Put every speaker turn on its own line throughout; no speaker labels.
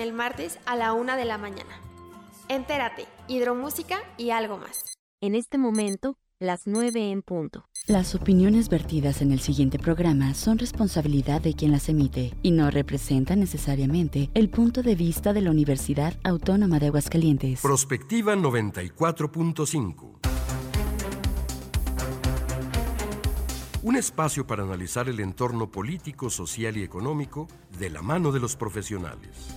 en el martes a la una de la mañana. Entérate, hidromúsica y algo más.
En este momento, las 9 en punto.
Las opiniones vertidas en el siguiente programa son responsabilidad de quien las emite y no representan necesariamente el punto de vista de la Universidad Autónoma de Aguascalientes.
Prospectiva 94.5. Un espacio para analizar el entorno político, social y económico de la mano de los profesionales.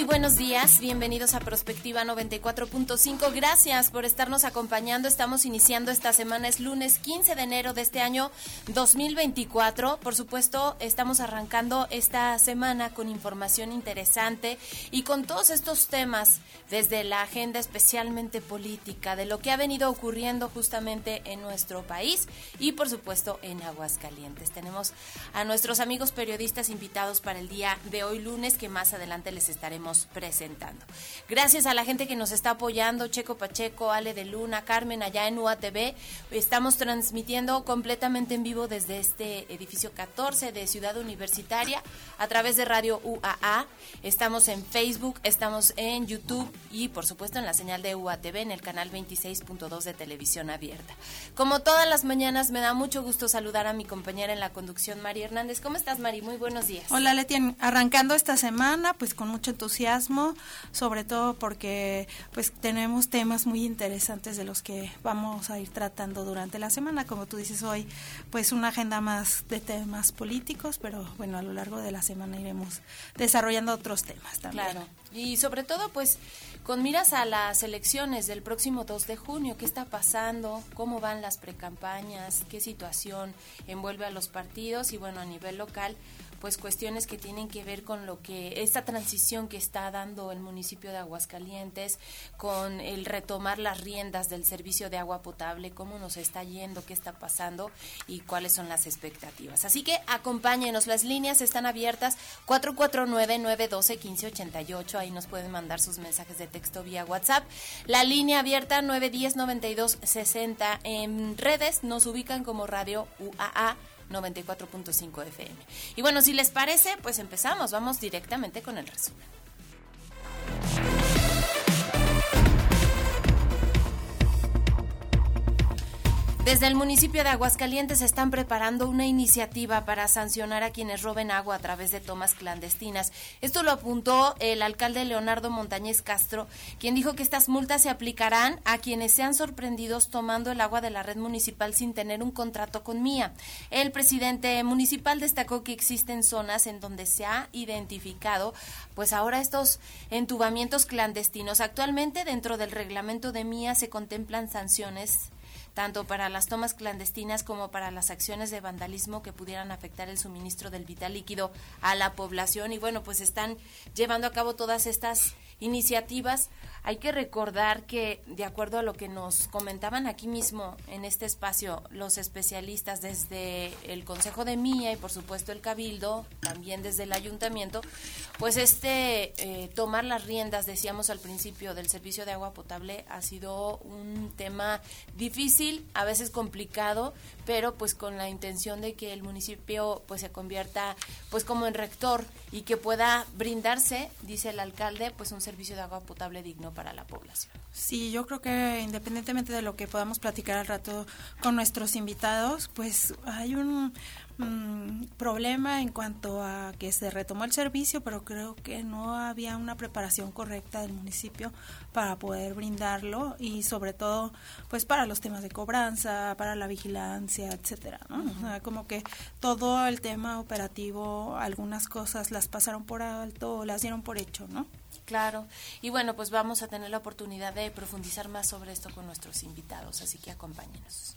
Muy buenos días. Bienvenidos a Prospectiva 94.5. Gracias por estarnos acompañando. Estamos iniciando esta semana. Es lunes 15 de enero de este año 2024. Por supuesto, estamos arrancando esta semana con información interesante y con todos estos temas desde la agenda especialmente política, de lo que ha venido ocurriendo justamente en nuestro país y por supuesto en Aguascalientes. Tenemos a nuestros amigos periodistas invitados para el día de hoy lunes que más adelante les estaremos presentando. Gracias a la gente que nos está apoyando, Checo Pacheco, Ale de Luna, Carmen allá en UATV. Estamos transmitiendo completamente en vivo desde este edificio 14 de Ciudad Universitaria a través de Radio UAA. Estamos en Facebook, estamos en YouTube y por supuesto en la señal de UATV en el canal 26.2 de televisión abierta. Como todas las mañanas me da mucho gusto saludar a mi compañera en la conducción, Mari Hernández. ¿Cómo estás, Mari? Muy buenos días.
Hola, Leti. Arrancando esta semana, pues con mucho entusiasmo, sobre todo porque pues tenemos temas muy interesantes de los que vamos a ir tratando durante la semana, como tú dices hoy, pues una agenda más de temas políticos, pero bueno, a lo largo de la semana iremos desarrollando otros temas también.
Claro. Y sobre todo, pues, con miras a las elecciones del próximo 2 de junio, ¿qué está pasando? ¿Cómo van las precampañas? ¿Qué situación envuelve a los partidos? Y bueno, a nivel local, pues cuestiones que tienen que ver con lo que esta transición que está dando el municipio de Aguascalientes con el retomar las riendas del servicio de agua potable, cómo nos está yendo, qué está pasando y cuáles son las expectativas. Así que acompáñenos, las líneas están abiertas 449-912-1588, ahí nos pueden mandar sus mensajes de texto vía WhatsApp. La línea abierta 910-9260 en redes nos ubican como Radio UAA 94.5 FM. Y bueno, si les parece, pues empezamos, vamos directamente con el resumen. Desde el municipio de Aguascalientes están preparando una iniciativa para sancionar a quienes roben agua a través de tomas clandestinas. Esto lo apuntó el alcalde Leonardo Montañez Castro, quien dijo que estas multas se aplicarán a quienes sean sorprendidos tomando el agua de la red municipal sin tener un contrato con Mía. El presidente municipal destacó que existen zonas en donde se ha identificado pues ahora estos entubamientos clandestinos. Actualmente dentro del reglamento de Mía se contemplan sanciones tanto para las tomas clandestinas como para las acciones de vandalismo que pudieran afectar el suministro del vital líquido a la población. Y bueno, pues están llevando a cabo todas estas iniciativas. Hay que recordar que, de acuerdo a lo que nos comentaban aquí mismo en este espacio, los especialistas desde el Consejo de Mía y por supuesto el Cabildo, también desde el Ayuntamiento, pues este eh, tomar las riendas, decíamos al principio, del servicio de agua potable ha sido un tema difícil, a veces complicado, pero pues con la intención de que el municipio pues se convierta pues como en rector y que pueda brindarse, dice el alcalde, pues un servicio de agua potable digno para la población.
Sí, yo creo que independientemente de lo que podamos platicar al rato con nuestros invitados, pues hay un mm, problema en cuanto a que se retomó el servicio, pero creo que no había una preparación correcta del municipio para poder brindarlo y sobre todo pues para los temas de cobranza, para la vigilancia, etcétera, ¿no? O sea, como que todo el tema operativo, algunas cosas las pasaron por alto, las dieron por hecho, ¿no?
Claro. Y bueno, pues vamos a tener la oportunidad de profundizar más sobre esto con nuestros invitados, así que acompáñenos.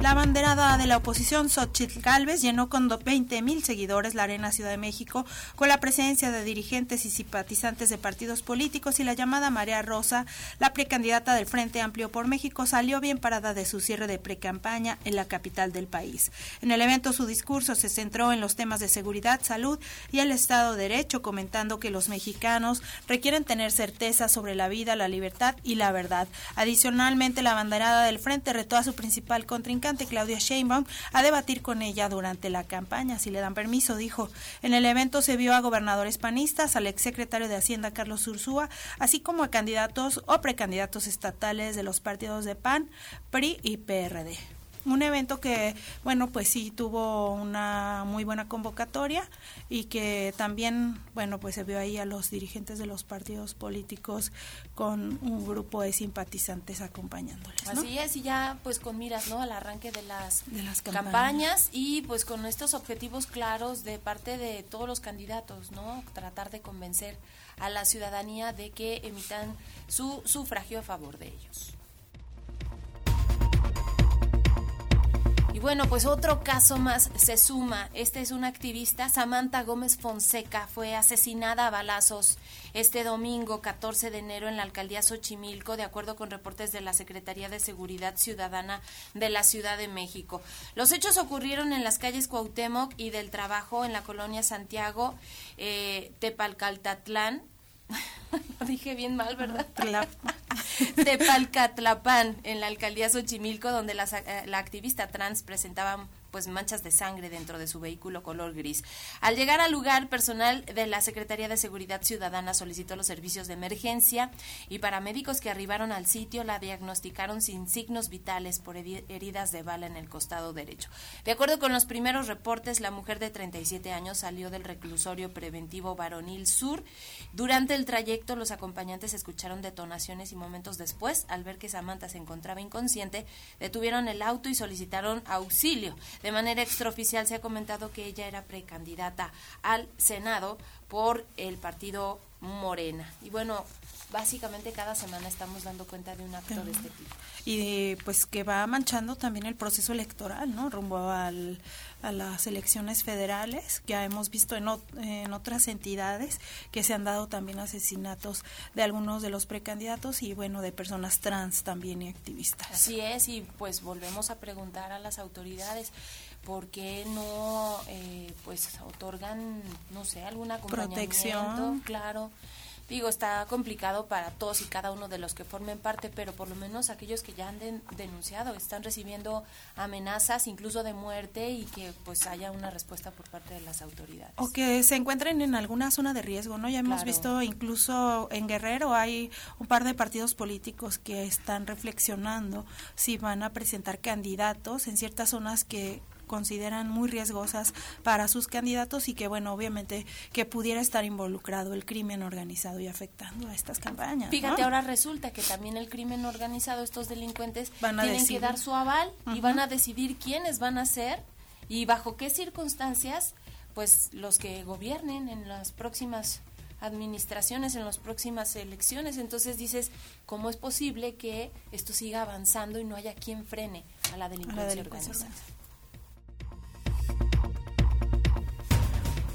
La banderada de la oposición, Xochitl Galvez, llenó con 20 mil seguidores la Arena Ciudad de México con la presencia de dirigentes y simpatizantes de partidos políticos y la llamada María Rosa, la precandidata del Frente Amplio por México, salió bien parada de su cierre de precampaña en la capital del país. En el evento su discurso se centró en los temas de seguridad, salud y el Estado de Derecho, comentando que los mexicanos requieren tener certeza sobre la vida, la libertad y la verdad. Adicionalmente, la banderada del Frente retó a su principal contrincante Claudia Sheinbaum a debatir con ella durante la campaña, si le dan permiso, dijo. En el evento se vio a gobernadores panistas, al exsecretario de Hacienda Carlos Ursúa, así como a candidatos o precandidatos estatales de los partidos de PAN, PRI y PRD un evento que, bueno, pues sí tuvo una muy buena convocatoria y que también, bueno, pues se vio ahí a los dirigentes de los partidos políticos con un grupo de simpatizantes acompañándoles.
Así es, y ya pues con miras, ¿no? Al arranque de las, de las campañas. campañas. y pues con estos objetivos claros de parte de todos los candidatos, ¿no? Tratar de convencer a la ciudadanía de que emitan su sufragio a favor de ellos. Bueno, pues otro caso más se suma. Este es una activista, Samantha Gómez Fonseca, fue asesinada a balazos este domingo 14 de enero en la alcaldía Xochimilco, de acuerdo con reportes de la Secretaría de Seguridad Ciudadana de la Ciudad de México. Los hechos ocurrieron en las calles Cuauhtémoc y del Trabajo en la colonia Santiago, eh, Tepalcaltatlán, Lo dije bien mal, ¿verdad? Tepalcatlapán, en la alcaldía Xochimilco, donde la, eh, la activista trans presentaba pues manchas de sangre dentro de su vehículo color gris. Al llegar al lugar, personal de la Secretaría de Seguridad Ciudadana solicitó los servicios de emergencia y paramédicos que arribaron al sitio la diagnosticaron sin signos vitales por heridas de bala en el costado derecho. De acuerdo con los primeros reportes, la mujer de 37 años salió del reclusorio preventivo Varonil Sur. Durante el trayecto, los acompañantes escucharon detonaciones y momentos después, al ver que Samantha se encontraba inconsciente, detuvieron el auto y solicitaron auxilio. De manera extraoficial se ha comentado que ella era precandidata al Senado por el partido Morena. Y bueno, básicamente cada semana estamos dando cuenta de un acto de este tipo.
Y pues que va manchando también el proceso electoral, ¿no? Rumbo al, a las elecciones federales, que hemos visto en, en otras entidades que se han dado también asesinatos de algunos de los precandidatos y bueno, de personas trans también y activistas.
Así es, y pues volvemos a preguntar a las autoridades por qué no eh, pues otorgan no sé acompañamiento protección. Claro digo, está complicado para todos y cada uno de los que formen parte, pero por lo menos aquellos que ya han denunciado están recibiendo amenazas, incluso de muerte, y que pues haya una respuesta por parte de las autoridades.
O que se encuentren en alguna zona de riesgo, ¿no? Ya hemos visto incluso en Guerrero hay un par de partidos políticos que están reflexionando si van a presentar candidatos en ciertas zonas que consideran muy riesgosas para sus candidatos y que, bueno, obviamente que pudiera estar involucrado el crimen organizado y afectando a estas campañas.
Fíjate, ahora resulta que también el crimen organizado, estos delincuentes, van a tienen que dar su aval y van a decidir quiénes van a ser y bajo qué circunstancias, pues los que gobiernen en las próximas administraciones en las próximas elecciones. Entonces dices, ¿cómo es posible que esto siga avanzando y no haya quien frene a la delincuencia, organizada?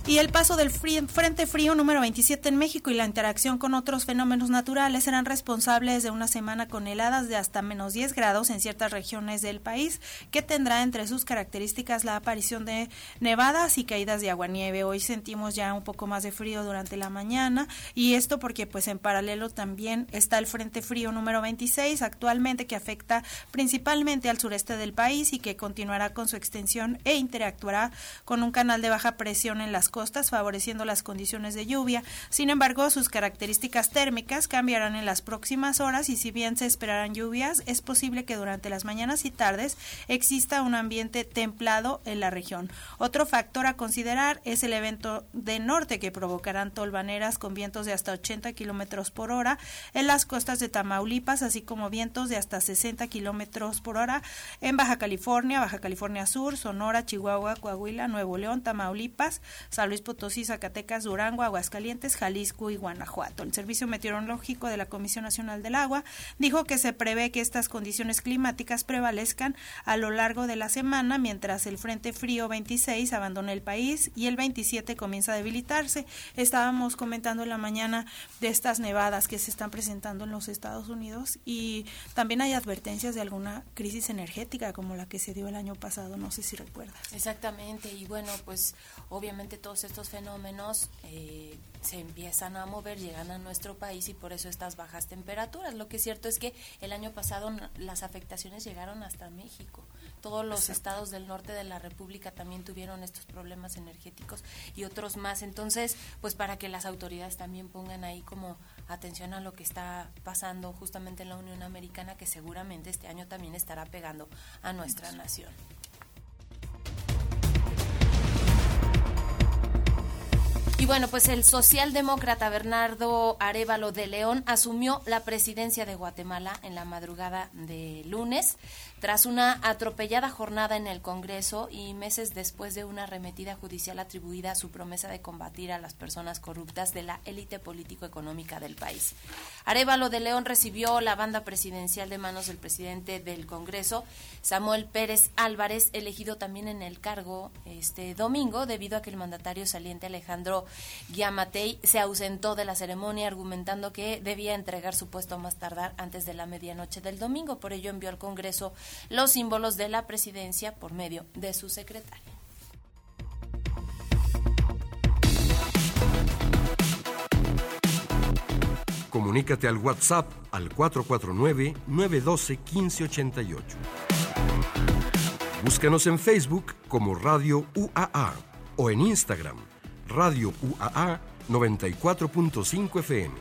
Y el paso del Frente Frío número 27 en México y la interacción con otros fenómenos naturales serán responsables de una semana con heladas de hasta menos 10 grados en ciertas regiones del país, que tendrá entre sus características la aparición de nevadas y caídas de agua-nieve. Hoy sentimos ya un poco más de frío durante la mañana y esto porque pues en paralelo también está el Frente Frío número 26 actualmente que afecta principalmente al sureste del país y que continuará con su extensión e interactuará con un canal de baja presión en las costas, favoreciendo las condiciones de lluvia. Sin embargo, sus características térmicas cambiarán en las próximas horas y si bien se esperarán lluvias, es posible que durante las mañanas y tardes exista un ambiente templado en la región. Otro factor a considerar es el evento de norte que provocarán tolvaneras con vientos de hasta 80 kilómetros por hora en las costas de Tamaulipas, así como vientos de hasta 60 kilómetros por hora en Baja California, Baja California Sur, Sonora, Chihuahua, Coahuila, Nuevo León, Tamaulipas, San Luis Potosí, Zacatecas, Durango, Aguascalientes, Jalisco y Guanajuato. El Servicio Meteorológico de la Comisión Nacional del Agua dijo que se prevé que estas condiciones climáticas prevalezcan a lo largo de la semana mientras el Frente Frío 26 abandona el país y el 27 comienza a debilitarse. Estábamos comentando en la mañana de estas nevadas que se están presentando en los Estados Unidos y también hay advertencias de alguna crisis energética como la que se dio el año pasado, no sé si recuerdas.
Exactamente, y bueno, pues obviamente todos estos fenómenos eh, se empiezan a mover, llegan a nuestro país y por eso estas bajas temperaturas. Lo que es cierto es que el año pasado las afectaciones llegaron hasta México. Todos los estados del norte de la República también tuvieron estos problemas energéticos y otros más. Entonces, pues para que las autoridades también pongan ahí como atención a lo que está pasando justamente en la Unión Americana, que seguramente este año también estará pegando a nuestra nación. Y bueno, pues el socialdemócrata Bernardo Arevalo de León asumió la presidencia de Guatemala en la madrugada de lunes tras una atropellada jornada en el Congreso y meses después de una arremetida judicial atribuida a su promesa de combatir a las personas corruptas de la élite político-económica del país. Arevalo de León recibió la banda presidencial de manos del presidente del Congreso, Samuel Pérez Álvarez, elegido también en el cargo este domingo debido a que el mandatario saliente Alejandro Guiamatei se ausentó de la ceremonia argumentando que debía entregar su puesto más tardar antes de la medianoche del domingo. Por ello envió al Congreso los símbolos de la presidencia por medio de su secretaria.
Comunícate al WhatsApp al 449-912-1588. Búscanos en Facebook como Radio UAA o en Instagram Radio UAA 94.5 FM.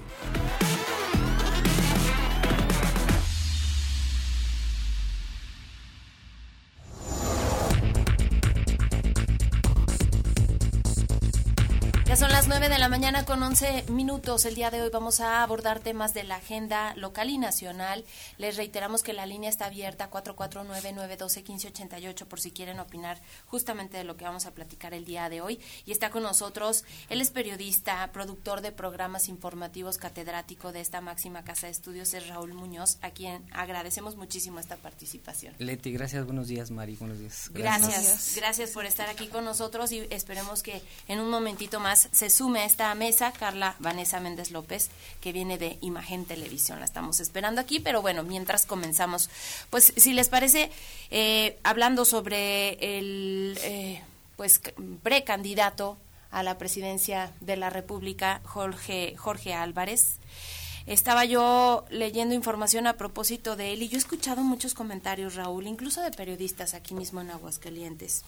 Mañana con 11 minutos. El día de hoy vamos a abordar temas de la agenda local y nacional. Les reiteramos que la línea está abierta 449-912-1588 por si quieren opinar justamente de lo que vamos a platicar el día de hoy. Y está con nosotros, él es periodista, productor de programas informativos, catedrático de esta máxima casa de estudios, es Raúl Muñoz, a quien agradecemos muchísimo esta participación.
Leti, gracias, buenos días, Mari, buenos días.
Gracias, gracias, gracias por estar aquí con nosotros y esperemos que en un momentito más se sume a esta mesa Carla Vanessa Méndez López, que viene de Imagen Televisión. La estamos esperando aquí, pero bueno, mientras comenzamos, pues si les parece, eh, hablando sobre el eh, pues precandidato a la presidencia de la República, Jorge, Jorge Álvarez. Estaba yo leyendo información a propósito de él y yo he escuchado muchos comentarios, Raúl, incluso de periodistas aquí mismo en Aguascalientes.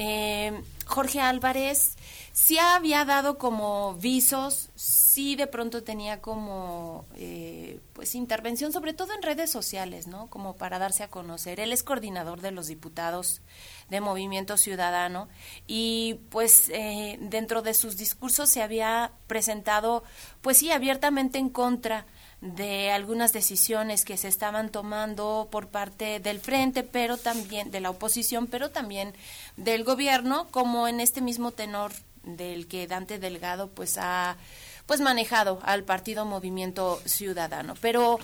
Eh, Jorge Álvarez sí había dado como visos, sí de pronto tenía como eh, pues intervención, sobre todo en redes sociales, ¿no? Como para darse a conocer. Él es coordinador de los diputados de Movimiento Ciudadano y pues eh, dentro de sus discursos se había presentado pues sí abiertamente en contra de algunas decisiones que se estaban tomando por parte del frente, pero también de la oposición, pero también del gobierno, como en este mismo tenor del que Dante Delgado pues ha pues manejado al partido Movimiento Ciudadano. Pero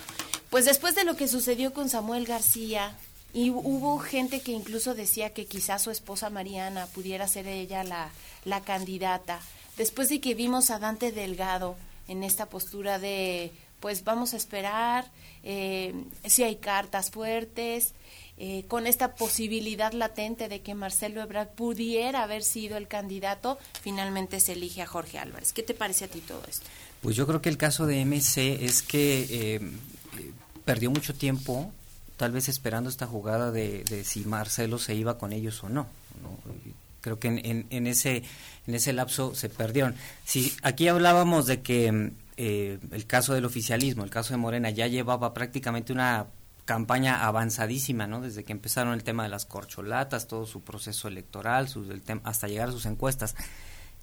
pues después de lo que sucedió con Samuel García y hubo gente que incluso decía que quizás su esposa Mariana pudiera ser ella la, la candidata. Después de que vimos a Dante Delgado en esta postura de pues vamos a esperar eh, si hay cartas fuertes, eh, con esta posibilidad latente de que Marcelo Ebrard pudiera haber sido el candidato, finalmente se elige a Jorge Álvarez. ¿Qué te parece a ti todo esto?
Pues yo creo que el caso de MC es que eh, perdió mucho tiempo, tal vez esperando esta jugada de, si Marcelo se iba con ellos o no. Creo que en, en, ese en ese lapso se perdieron. Si aquí hablábamos de que eh, el caso del oficialismo, el caso de Morena, ya llevaba prácticamente una campaña avanzadísima, ¿no? Desde que empezaron el tema de las corcholatas, todo su proceso electoral, hasta llegar a sus encuestas.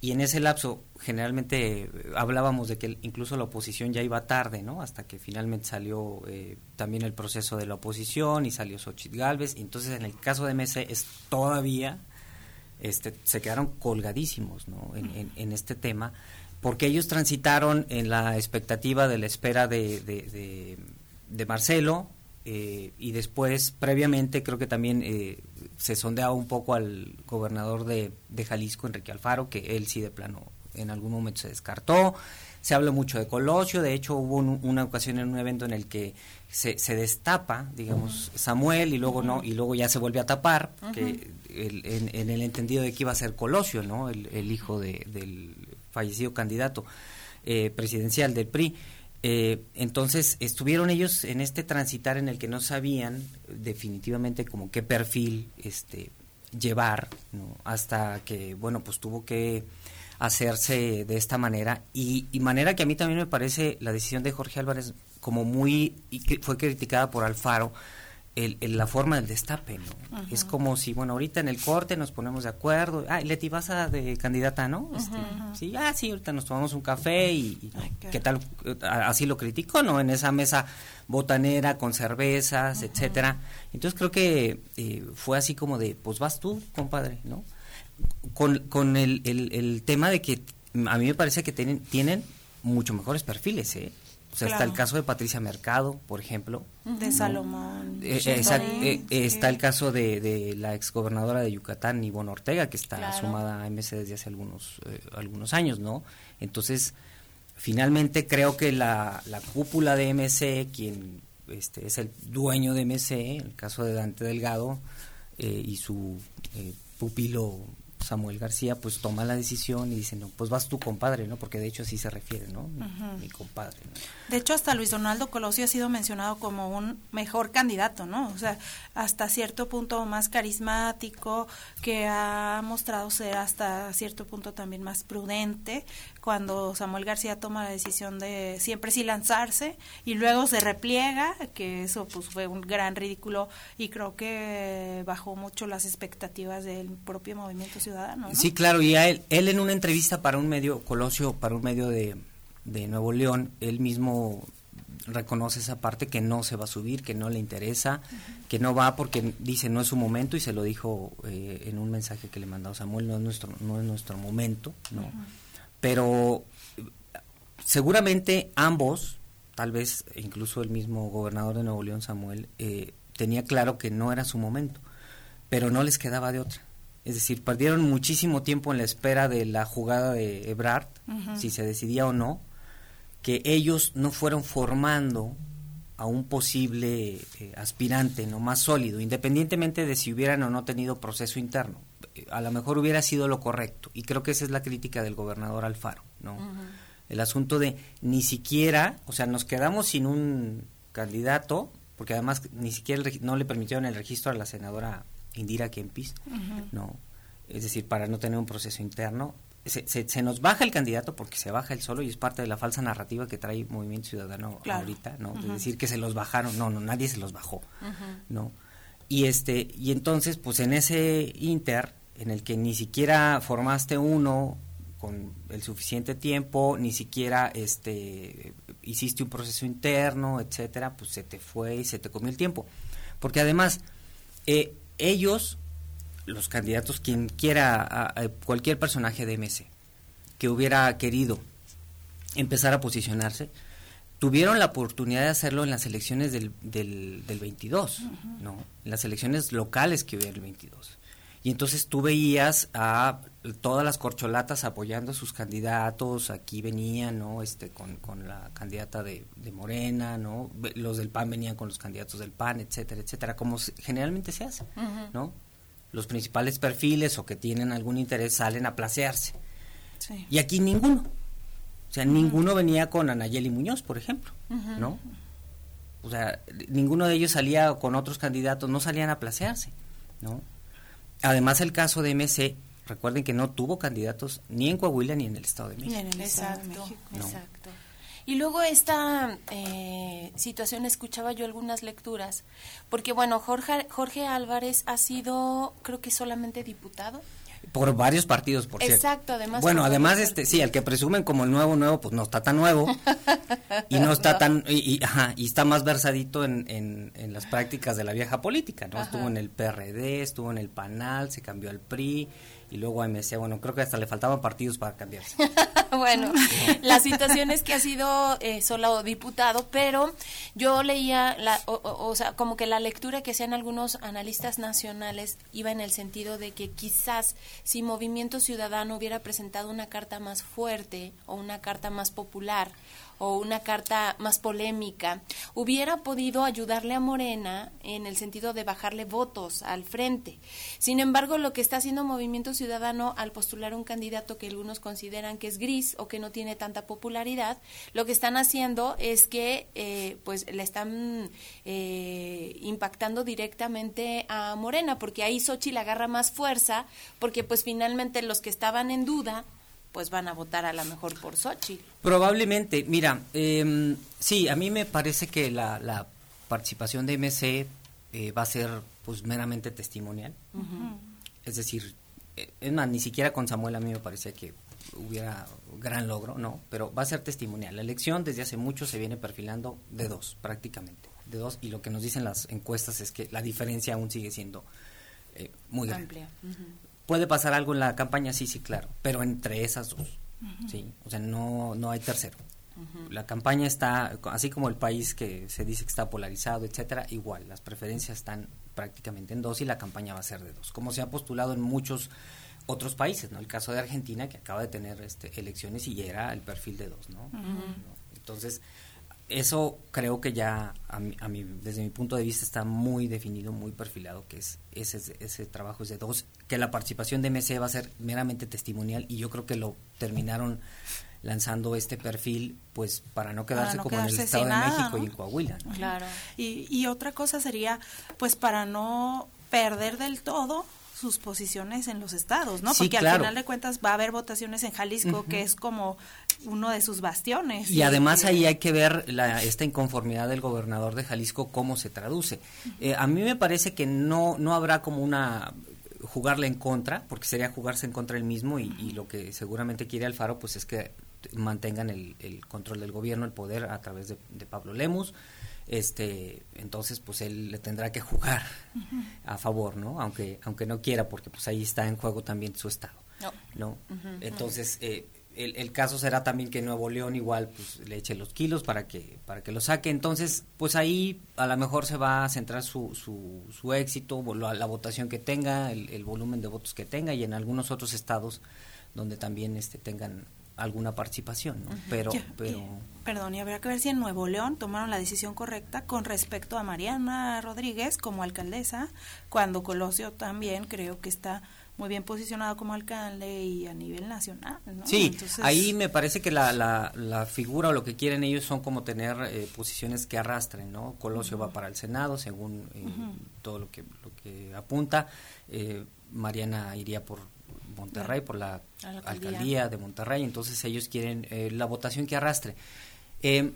Y en ese lapso, generalmente eh, hablábamos de que incluso la oposición ya iba tarde, ¿no? Hasta que finalmente salió eh, también el proceso de la oposición y salió Xochitl Galvez. Y entonces, en el caso de MC, es todavía este, se quedaron colgadísimos ¿no? en, en, este tema, porque ellos transitaron en la expectativa de la espera de, de, de, Marcelo, eh, y después, previamente, creo que también eh, se sondeaba un poco al gobernador de, de Jalisco, Enrique Alfaro, que él sí de plano en algún momento se descartó. Se habla mucho de Colosio, de hecho hubo una ocasión en un evento en el que se, se destapa, digamos, Samuel y luego no, y luego ya se vuelve a tapar, que en, el entendido de que iba a ser Colosio, ¿no? El, hijo del fallecido candidato eh, presidencial del PRI. Eh, entonces estuvieron ellos en este transitar en el que no sabían definitivamente como qué perfil este llevar, ¿no? hasta que bueno pues tuvo que hacerse de esta manera y, manera que a mí también me parece la decisión de Jorge Álvarez como muy y que fue criticada por Alfaro el, la forma del destape ¿no? es como si bueno ahorita en el corte nos ponemos de acuerdo. Ah Leti vas a de candidata no este, sí ah sí ahorita nos tomamos un café y, qué tal así lo criticó no en esa mesa botanera con cervezas etcétera. Entonces creo que eh, fue así como de pues vas tú compadre no con, con el, el, tema de que a mí me parece que tienen, tienen mucho mejores perfiles, ¿eh? O sea, está el caso de Patricia Mercado, por ejemplo.
De Salomón.
Eh, eh, está el caso de, de la exgobernadora de Yucatán, Ivonne Ortega, que está sumada a MC desde hace algunos, algunos años, ¿no? Entonces, finalmente creo que la, la cúpula de MC, quien este, es el dueño de MC, el caso de Dante Delgado, y su pupilo Samuel García pues toma la decisión y dice, no, pues vas tu compadre, ¿no? Porque de hecho así se refiere, ¿no? Mi, compadre.
De hecho, hasta Luis Donaldo Colosio ha sido mencionado como un mejor candidato, ¿no? O sea, hasta cierto punto más carismático, que ha mostrado ser hasta cierto punto también más prudente, cuando Samuel García toma la decisión de siempre sí lanzarse y luego se repliega, que eso pues fue un gran ridículo y creo que bajó mucho las expectativas del propio movimiento ciudadano.
Sí, claro, y él, él en una entrevista para un medio, Colosio, para un medio de, de Nuevo León, él mismo reconoce esa parte que no se va a subir, que no le interesa, que no va porque dice no es su momento y se lo dijo eh, en un mensaje que le mandó Samuel, no es nuestro, no es nuestro momento, ¿no? Pero seguramente ambos, tal vez incluso el mismo gobernador de Nuevo León, Samuel, eh, tenía claro que no era su momento, pero no les quedaba de otra. Es decir, perdieron muchísimo tiempo en la espera de la jugada de Ebrard, si se decidía o no, que ellos no fueron formando a un posible eh, aspirante no más sólido, independientemente de si hubieran o no tenido proceso interno. A lo mejor hubiera sido lo correcto. Y creo que esa es la crítica del gobernador Alfaro, ¿no? El asunto de ni siquiera, o sea, nos quedamos sin un candidato, porque además ni siquiera no le permitieron el registro a la senadora Indira Kempis, ¿no? Es decir, para no tener un proceso interno. Se, se, nos baja el candidato porque se baja el solo y es parte de la falsa narrativa que trae Movimiento Ciudadano ahorita, ¿no? Es decir, que se los bajaron. No, no, nadie se los bajó, ¿no? Y este y entonces, pues en ese inter, en el que ni siquiera formaste uno con el suficiente tiempo, ni siquiera este hiciste un proceso interno, etcétera, pues se te fue y se te comió el tiempo. Porque además, eh, ellos, los candidatos, quien quiera, cualquier personaje de MC que hubiera querido empezar a posicionarse, tuvieron la oportunidad de hacerlo en las elecciones del, del, 22, ¿no? En las elecciones locales que hubo el 22. Y entonces tú veías a todas las corcholatas apoyando a sus candidatos, aquí venían, ¿no? Este, con, con la candidata de, de, Morena, ¿no? Los del PAN venían con los candidatos del PAN, etcétera, etcétera, como generalmente se hace, ¿no? Los principales perfiles o que tienen algún interés salen a placearse. Y aquí ninguno. O sea, ninguno venía con Anayeli Muñoz, por ejemplo, ¿no? O sea, ninguno de ellos salía con otros candidatos, no salían a placearse, ¿no? Además, el caso de MC, recuerden que no tuvo candidatos ni en Coahuila ni en el Estado de México.
Ni en el Estado de México. Exacto. Y luego esta eh, situación, escuchaba yo algunas lecturas, porque bueno, Jorge, Jorge Álvarez ha sido, creo que solamente diputado
por varios partidos, por
cierto. Exacto, además.
Bueno, además, este, sí, el que presumen como el nuevo, nuevo, pues no está tan nuevo. y no está tan, y, ajá, y está más versadito en, en, las prácticas de la vieja política, ¿no? Estuvo en el PRD, estuvo en el PANAL, se cambió al PRI, y luego a MC. Bueno, creo que hasta le faltaban partidos para cambiarse.
bueno, la situación es que ha sido eh, solo diputado, pero yo leía, la, o, sea, como que la lectura que hacían algunos analistas nacionales iba en el sentido de que quizás si Movimiento Ciudadano hubiera presentado una carta más fuerte o una carta más popular, o una carta más polémica, hubiera podido ayudarle a Morena en el sentido de bajarle votos al frente. Sin embargo, lo que está haciendo Movimiento Ciudadano al postular un candidato que algunos consideran que es gris o que no tiene tanta popularidad, lo que están haciendo es que eh, pues le están eh, impactando directamente a Morena, porque ahí Xochitl agarra más fuerza, porque pues finalmente los que estaban en duda pues van a votar a lo mejor por Sochi.
Probablemente, mira, eh, sí, a mí me parece que la, la participación de MC eh, va a ser pues meramente testimonial. Es decir, eh, es más, ni siquiera con Samuel a mí me parecía que hubiera gran logro, no, pero va a ser testimonial. La elección desde hace mucho se viene perfilando de dos, prácticamente, de dos, y lo que nos dicen las encuestas es que la diferencia aún sigue siendo eh, muy grande. ¿Puede pasar algo en la campaña? Sí, sí, claro, pero entre esas dos, ¿sí? O sea, no, no hay tercero. La campaña está, así como el país que se dice que está polarizado, etcétera, igual, las preferencias están prácticamente en dos y la campaña va a ser de dos, como se ha postulado en muchos otros países, ¿no? El caso de Argentina, que acaba de tener este, elecciones y era el perfil de dos, ¿no? Entonces, eso creo que ya, a mí, desde mi punto de vista, está muy definido, muy perfilado, que es ese, ese trabajo es de dos, que la participación de MC va a ser meramente testimonial y yo creo que lo terminaron lanzando este perfil pues para no quedarse como en el Estado de México y en Coahuila.
Claro. Y, y otra cosa sería pues para no perder del todo sus posiciones en los estados, ¿no? Porque al final de cuentas va a haber votaciones en Jalisco, que es como uno de sus bastiones.
Y, además ahí hay que ver la, esta inconformidad del gobernador de Jalisco, cómo se traduce. Eh, a mí me parece que no, no habrá como una jugarle en contra, porque sería jugarse en contra él mismo y, y lo que seguramente quiere Alfaro pues es que mantengan el, el, control del gobierno, el poder a través de, Pablo Lemus. Este, entonces pues él le tendrá que jugar a favor, ¿no? Aunque aunque no quiera porque pues ahí está en juego también su estado. No. entonces eh, el, el, caso será también que Nuevo León igual pues le eche los kilos para que para que lo saque entonces pues ahí a lo mejor se va a centrar su, su, su éxito la, la, votación que tenga el, el, volumen de votos que tenga y en algunos otros estados donde también este tengan alguna participación, ¿no? Pero, pero...
perdón, y habría que ver si en Nuevo León tomaron la decisión correcta con respecto a Mariana Rodríguez como alcaldesa, cuando Colosio también creo que está muy bien posicionado como alcalde y a nivel nacional. ¿no?
Sí, ahí me parece que la, la, la, figura o lo que quieren ellos son como tener eh, posiciones que arrastren, ¿no? Colosio va para el Senado, según eh, todo lo que, lo que apunta. Eh, Mariana iría por Monterrey, por la, alcaldía. de Monterrey, entonces ellos quieren eh, la votación que arrastre. Eh,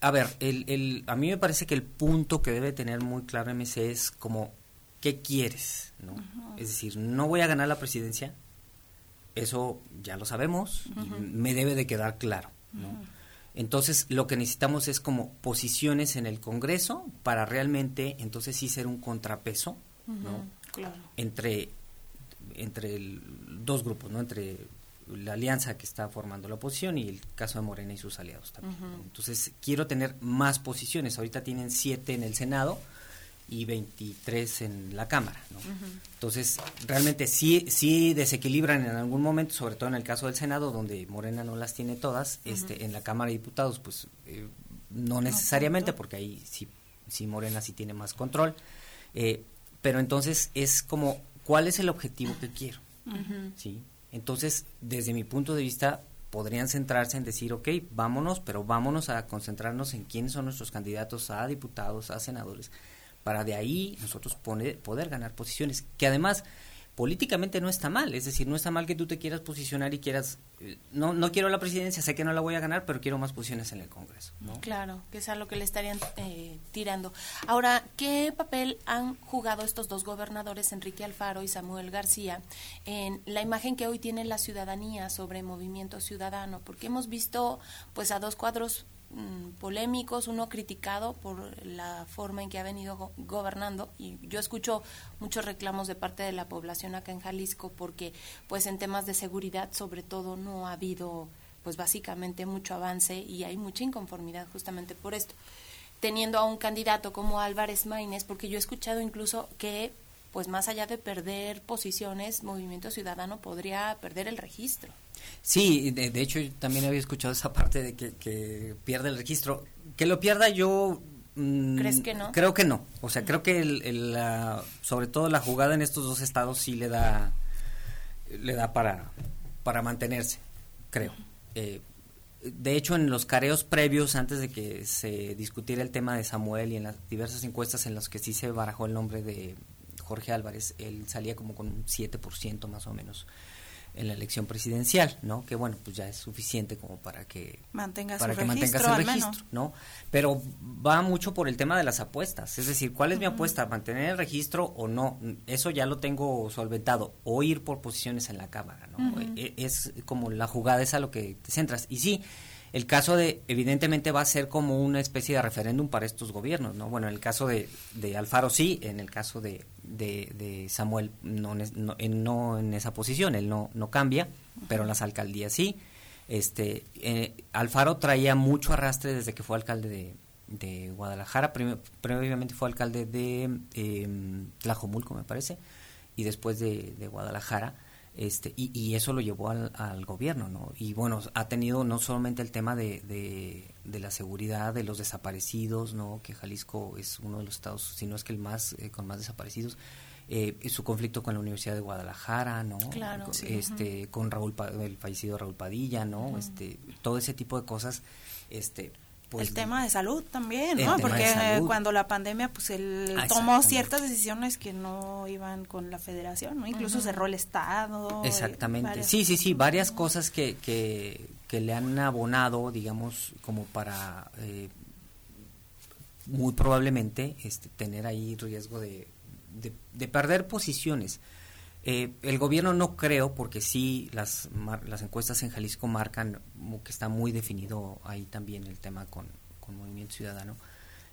a ver, el, el, a mí me parece que el punto que debe tener muy claro MC es como, ¿qué quieres? ¿no? Es decir, no voy a ganar la presidencia, eso ya lo sabemos, me debe de quedar claro. ¿no? Entonces, lo que necesitamos es como posiciones en el Congreso para realmente, entonces sí ser un contrapeso, ¿no? Claro. Entre entre dos grupos, ¿no? Entre la alianza que está formando la oposición y el caso de Morena y sus aliados también. Entonces, quiero tener más posiciones. Ahorita tienen siete en el Senado y 23 en la Cámara. ¿no? Entonces, realmente sí, sí desequilibran en algún momento, sobre todo en el caso del Senado, donde Morena no las tiene todas. este En la Cámara de Diputados, pues eh, no necesariamente, porque ahí sí, sí Morena sí tiene más control. Eh, pero entonces es como ¿Cuál es el objetivo que quiero? ¿Sí? Entonces, desde mi punto de vista, podrían centrarse en decir, ok, vámonos, pero vámonos a concentrarnos en quiénes son nuestros candidatos a diputados, a senadores, para de ahí nosotros poder ganar posiciones, que además políticamente no está mal, es decir, no está mal que tú te quieras posicionar y quieras, eh, no, no quiero la presidencia, sé que no la voy a ganar, pero quiero más posiciones en el Congreso.
Claro, que es a lo que le estarían eh, tirando. Ahora, ¿qué papel han jugado estos dos gobernadores, Enrique Alfaro y Samuel García, en la imagen que hoy tiene la ciudadanía sobre movimiento ciudadano? Porque hemos visto pues a dos cuadros mm, polémicos, uno criticado por la forma en que ha venido gobernando y yo escucho muchos reclamos de parte de la población acá en Jalisco porque pues en temas de seguridad sobre todo no ha habido pues básicamente mucho avance y hay mucha inconformidad justamente por esto. Teniendo a un candidato como Álvarez Maínez, porque yo he escuchado incluso que pues más allá de perder posiciones, Movimiento Ciudadano podría perder el registro.
Sí, de, hecho yo también había escuchado esa parte de que, pierde el registro. Que lo pierda yo...
Mm, ¿Crees que no?
Creo que no. O sea, creo que el, la, sobre todo la jugada en estos dos estados sí le da, le da para, para mantenerse, creo. Eh, de hecho, en los careos previos, antes de que se discutiera el tema de Samuel y en las diversas encuestas en las que sí se barajó el nombre de Jorge Álvarez, él salía como con un 7% más o menos en la elección presidencial, ¿no? Que bueno, pues ya es suficiente como para que
mantenga
para
que
mantengas el registro, ¿no? Pero va mucho por el tema de las apuestas, es decir, ¿cuál es mi apuesta? ¿Mantener el registro o no? Eso ya lo tengo solventado, o ir por posiciones en la Cámara, ¿no? E, es como la jugada es a lo que te centras. Y sí, el caso de, evidentemente va a ser como una especie de referéndum para estos gobiernos, ¿no? Bueno, en el caso de, de Alfaro sí, en el caso de, de, Samuel no, no, no, en esa posición, él no, no cambia, pero en las alcaldías sí. Este, eh, Alfaro traía mucho arrastre desde que fue alcalde de, Guadalajara, previamente fue alcalde de eh, Tlajomulco, me parece, y después de, de Guadalajara este, y, y, eso lo llevó al, al, gobierno, ¿no? Y bueno, ha tenido no solamente el tema de, de, la seguridad, de los desaparecidos, ¿no? Que Jalisco es uno de los estados, si no es que el más, eh, con más desaparecidos, eh, su conflicto con la Universidad de Guadalajara, ¿no?
Claro,
este, con Raúl, el fallecido Raúl Padilla, ¿no? Este, todo ese tipo de cosas, este,
pues, el tema de salud también, ¿no? Porque cuando la pandemia, pues él ah, tomó ciertas decisiones que no iban con la federación, ¿no? Incluso cerró el Estado.
Exactamente. Sí, sí, sí, varias cosas que, que, que, le han abonado, digamos, como para eh, muy probablemente este, tener ahí riesgo de, de, perder posiciones. Eh, el gobierno no creo, porque sí las, las encuestas en Jalisco marcan que está muy definido ahí también el tema con, con Movimiento Ciudadano,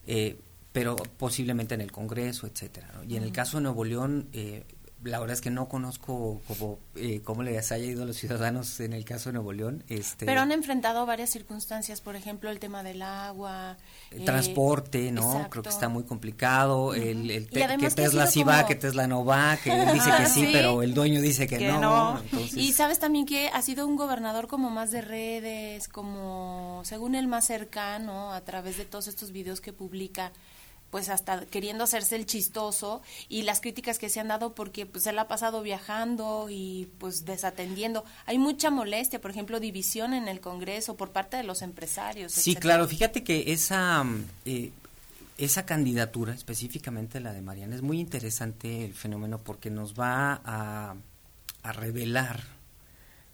eh, pero posiblemente en el Congreso, etcétera. Y en el caso de Nuevo León, eh, la verdad es que no conozco cómo, eh, cómo les haya ido a los ciudadanos en el caso de Nuevo León. Este,
Pero han enfrentado varias circunstancias, por ejemplo, el tema del agua.
El eh, transporte, ¿no? Creo que está muy complicado. El, el que Tesla sí va, que Tesla no va, que él dice que sí, pero el dueño dice que, no.
Y sabes también que ha sido un gobernador como más de redes, como según el más cercano, a través de todos estos videos que publica pues hasta queriendo hacerse el chistoso y las críticas que se han dado porque pues él ha pasado viajando y pues desatendiendo. Hay mucha molestia, por ejemplo, división en el Congreso por parte de los empresarios.
Sí, claro, fíjate que esa eh, esa candidatura, específicamente la de Mariana, es muy interesante el fenómeno porque nos va a, a revelar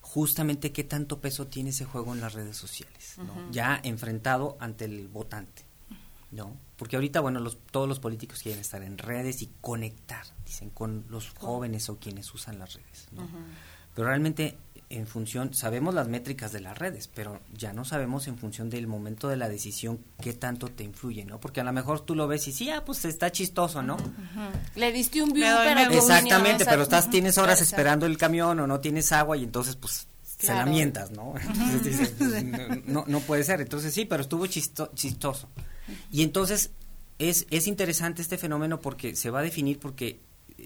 justamente qué tanto peso tiene ese juego en las redes sociales, ya enfrentado ante el votante. ¿No? Porque ahorita, bueno, los, todos los políticos quieren estar en redes y conectar, dicen, con los jóvenes o quienes usan las redes, ¿no? Pero realmente en función, sabemos las métricas de las redes, pero ya no sabemos en función del momento de la decisión qué tanto te influye, ¿no? Porque a lo mejor tú lo ves y sí, ah, pues está chistoso, ¿no?
Le diste un view, pero...
Exactamente, pero estás, tienes horas esperando el camión o no tienes agua y entonces pues se la mientas, ¿no? Entonces pues, no, no puede ser. Entonces sí, pero estuvo chistoso. Y entonces es, es interesante este fenómeno porque se va a definir porque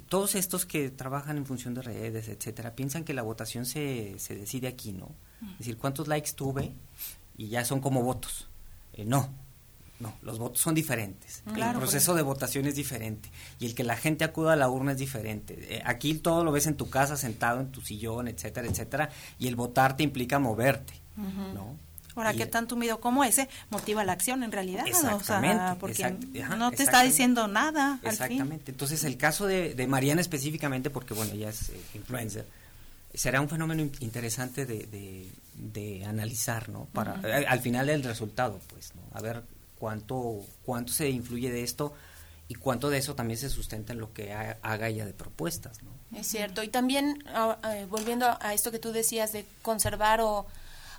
todos estos que trabajan en función de redes, etcétera, piensan que la votación se, se decide aquí, ¿no? Es decir, cuántos likes tuve y ya son como votos. Eh, no, no, los votos son diferentes. el proceso de votación es diferente y el que la gente acuda a la urna es diferente. Eh, aquí todo lo ves en tu casa, sentado en tu sillón, etcétera, etcétera, y el votar te implica moverte, ¿no?
Ahora, ¿qué tanto miedo como ese motiva la acción en realidad? Exactamente. porque no te está diciendo nada.
Exactamente. Entonces, el caso de, Mariana específicamente, porque bueno, ella es eh, influencer, será un fenómeno interesante de, de, analizar, ¿no? Para, eh, al final el resultado, pues, ¿no? A ver cuánto, cuánto se influye de esto y cuánto de eso también se sustenta en lo que haga ella de propuestas, ¿no?
Es cierto. Y también, ah, eh, volviendo a esto que tú decías de conservar o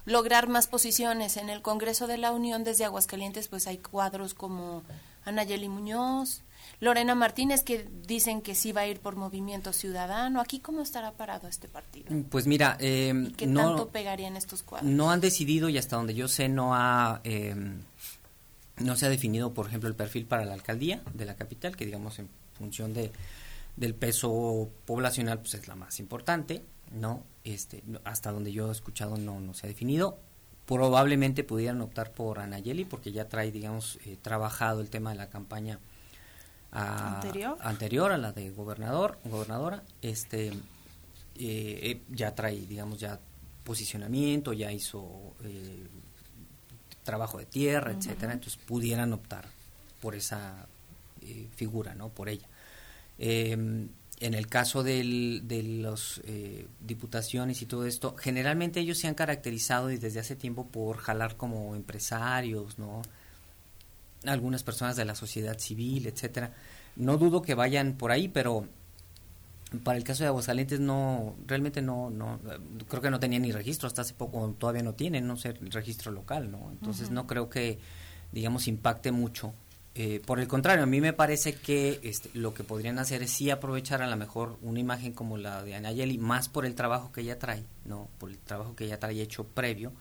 lograr más posiciones. En el Congreso de la Unión desde Aguascalientes pues hay cuadros como Anayeli Muñoz, Lorena Martínez que dicen que sí va a ir por Movimiento Ciudadano. ¿Aquí cómo estará parado este partido?
Pues mira, eh,
¿Qué
no,
tanto pegarían estos cuadros?
no han decidido y hasta donde yo sé no ha eh, no se ha definido, por ejemplo, el perfil para la alcaldía de la capital, que digamos en función de del peso poblacional pues es la más importante, no, este, hasta donde yo he escuchado no no se ha definido. Probablemente pudieran optar por Anayeli porque ya trae, digamos, eh, trabajado el tema de la campaña a-
¿Anterior?
anterior a la de gobernador, gobernadora, este eh, eh, ya trae, digamos, ya posicionamiento, ya hizo eh, trabajo de tierra, etcétera, entonces pudieran optar por esa eh, figura, ¿no? Por ella. Eh, en el caso del, de las diputaciones y todo esto, generalmente ellos se han caracterizado y desde hace tiempo por jalar como empresarios, ¿no? Algunas personas de la sociedad civil, etcétera. No dudo que vayan por ahí, pero para el caso de Aguascalientes no, realmente no, no, eh, creo que no tenía ni registro, hasta hace poco todavía no tienen, no sé, registro local, ¿no? Entonces no creo que, digamos, impacte mucho. Eh, por el contrario, a mí me parece que este, lo que podrían hacer es sí aprovechar a lo mejor una imagen como la de Anayeli, más por el trabajo que ella trae, ¿no? Por el trabajo que ella trae hecho previo,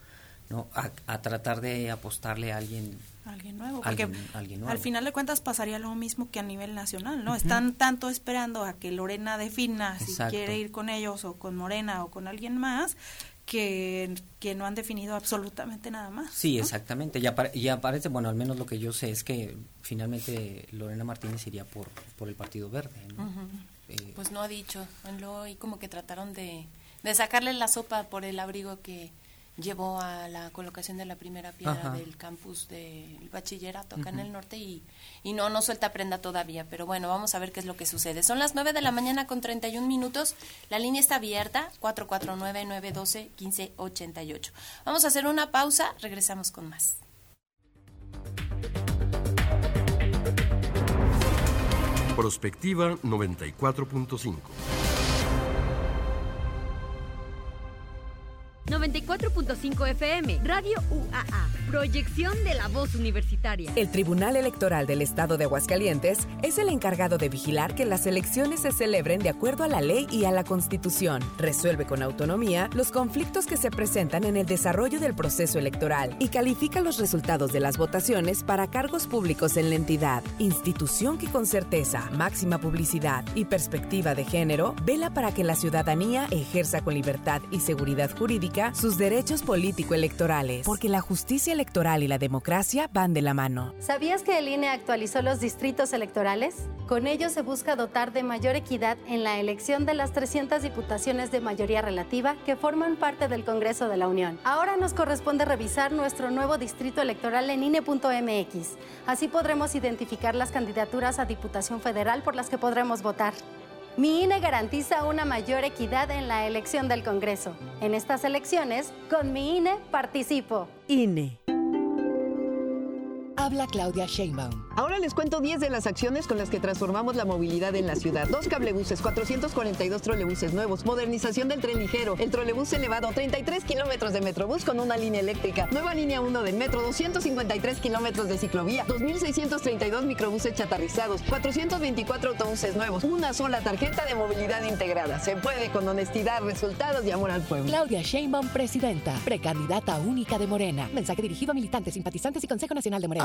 ¿no? A, a tratar de apostarle a alguien
Alguien nuevo, porque
Alguien- alguien nuevo.
al final de cuentas pasaría lo mismo que a nivel nacional, ¿no? Están tanto esperando a que Lorena defina si
Exacto.
quiere ir con ellos o con Morena o con alguien más, que, que no han definido absolutamente nada más.
Sí,
¿no?
exactamente. Y, apare- y aparece, bueno, al menos lo que yo sé es que finalmente Lorena Martínez iría por, por el Partido Verde. ¿no? Eh,
Pues no ha dicho, lo y como que trataron de, de sacarle la sopa por el abrigo que llevó a la colocación de la primera piedra
Ajá.
del campus del bachillerato acá en el norte y, y no, no suelta prenda todavía, pero bueno, vamos a ver qué es lo que sucede. Son las 9 de la mañana con 31 minutos, la línea está abierta, 449-912-1588. Vamos a hacer una pausa, regresamos con más.
Prospectiva 94.5.
94.5 FM, Radio UAA, proyección de la voz universitaria.
El Tribunal Electoral del Estado de Aguascalientes es el encargado de vigilar que las elecciones se celebren de acuerdo a la ley y a la Constitución. Resuelve con autonomía los conflictos que se presentan en el desarrollo del proceso electoral y califica los resultados de las votaciones para cargos públicos en la entidad. Institución que con certeza, máxima publicidad y perspectiva de género vela para que la ciudadanía ejerza con libertad y seguridad jurídica sus derechos político-electorales, porque la justicia electoral y la democracia van de la mano.
¿Sabías que el INE actualizó los distritos electorales? Con ello se busca dotar de mayor equidad en la elección de las 300 diputaciones de mayoría relativa que forman parte del Congreso de la Unión. Ahora nos corresponde revisar nuestro nuevo distrito electoral en INE.mx. Así podremos identificar las candidaturas a Diputación Federal por las que podremos votar. Mi INE garantiza una mayor equidad en la elección del Congreso. En estas elecciones, con mi INE participo.
INE.
Habla Claudia Sheinbaum.
Ahora les cuento 10 de las acciones con las que transformamos la movilidad en la ciudad. Dos cablebuses, 442 trolebuses nuevos, modernización del tren ligero, el trolebús elevado, 33 kilómetros de metrobús con una línea eléctrica, nueva línea 1 del metro, 253 kilómetros de ciclovía, 2.632 microbuses chatarrizados, 424 autobuses nuevos, una sola tarjeta de movilidad integrada. Se puede con honestidad, resultados y amor al pueblo.
Claudia Sheinbaum, presidenta, precandidata única de Morena. Mensaje dirigido a militantes, simpatizantes y Consejo Nacional de Morena.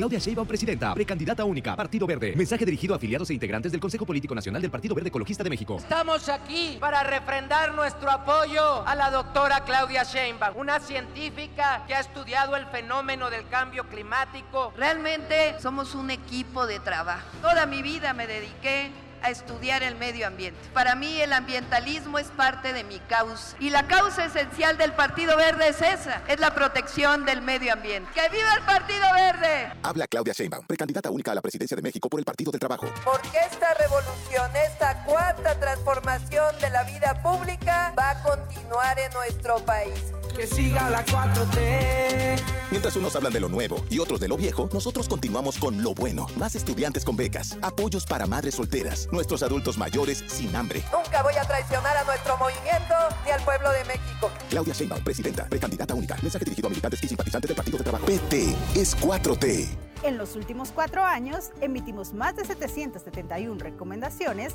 Claudia Sheinbaum, presidenta, precandidata única, Partido Verde. Mensaje dirigido a afiliados e integrantes del Consejo Político Nacional del Partido Verde Ecologista de México.
Estamos aquí para refrendar nuestro apoyo a la doctora Claudia Sheinbaum, una científica que ha estudiado el fenómeno del cambio climático.
Realmente somos un equipo de trabajo. Toda mi vida me dediqué
a estudiar el medio ambiente. Para mí el ambientalismo es parte de mi causa y la causa esencial del Partido Verde es esa, es la protección del medio ambiente. ¡Que viva el Partido Verde!
Habla Claudia Sheinbaum, precandidata única a la presidencia de México por el Partido del Trabajo.
Porque esta revolución, esta cuarta transformación de la vida pública va a continuar en nuestro país.
Que siga la 4T.
Mientras unos hablan de lo nuevo y otros de lo viejo, nosotros continuamos con lo bueno. Más estudiantes con becas, apoyos para madres solteras, nuestros adultos mayores sin hambre.
Nunca voy a traicionar a nuestro movimiento ni al pueblo de México.
Claudia Sheinbaum, presidenta, precandidata única. Mensaje dirigido a militantes y simpatizantes del Partido del Trabajo. PT es 4T.
En los últimos cuatro años, emitimos más de 771 recomendaciones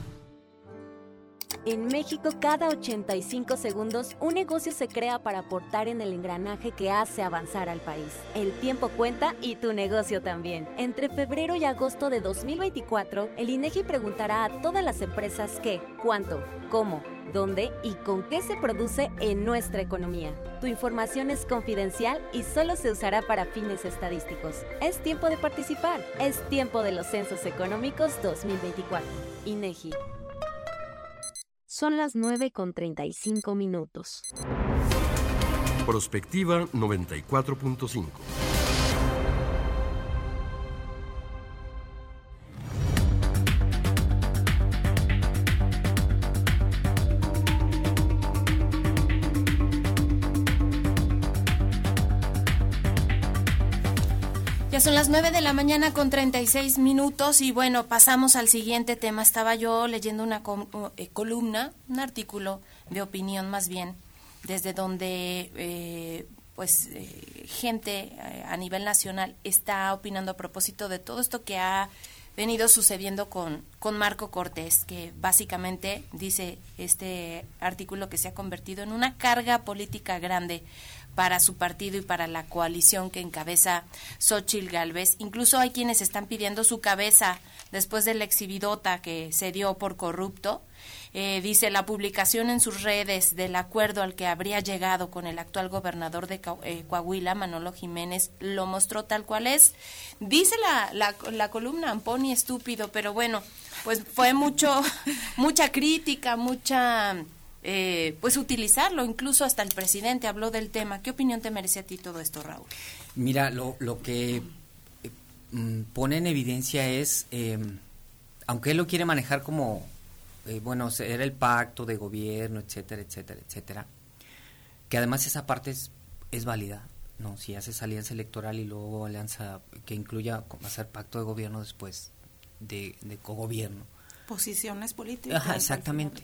En México, cada 85 segundos, un negocio se crea para aportar en el engranaje que hace avanzar al país. El tiempo cuenta y tu negocio también. Entre febrero y agosto de 2024, el INEGI preguntará a todas las empresas qué, cuánto, cómo, dónde y con qué se produce en nuestra economía. Tu información es confidencial y solo se usará para fines estadísticos. Es tiempo de participar. Es tiempo de los Censos Económicos 2024. INEGI. Son las 9 con 35 minutos.
Prospectiva 94.5.
las 9 de la mañana con 36 minutos y bueno, pasamos al siguiente tema. Estaba yo leyendo una eh, columna, un artículo de opinión más bien, desde donde eh, pues eh, gente a nivel nacional está opinando a propósito de todo esto que ha venido sucediendo con, con Marco Cortés, que básicamente dice este artículo que se ha convertido en una carga política grande para su partido y para la coalición que encabeza Xochil Gálvez. Incluso hay quienes están pidiendo su cabeza después de la exhibidota que se dio por corrupto. Eh, dice la publicación en sus redes del acuerdo al que habría llegado con el actual gobernador de eh, Coahuila, Manolo Jiménez, lo mostró tal cual es. Dice la, la, la columna Amponi estúpido, pero bueno, pues fue mucho, mucha crítica, mucha eh, pues utilizarlo. Incluso hasta el presidente habló del tema. ¿Qué opinión te merece a ti todo esto, Raúl?
Mira, lo, lo que eh, mm, pone en evidencia es, eh, aunque él lo quiere manejar como, eh, bueno, era el pacto de gobierno, etcétera, etcétera, etcétera, que además esa parte es, es válida. No, si haces alianza electoral y luego alianza que incluya hacer pacto de gobierno después de, de cogobierno,
posiciones políticas.
Ajá, exactamente.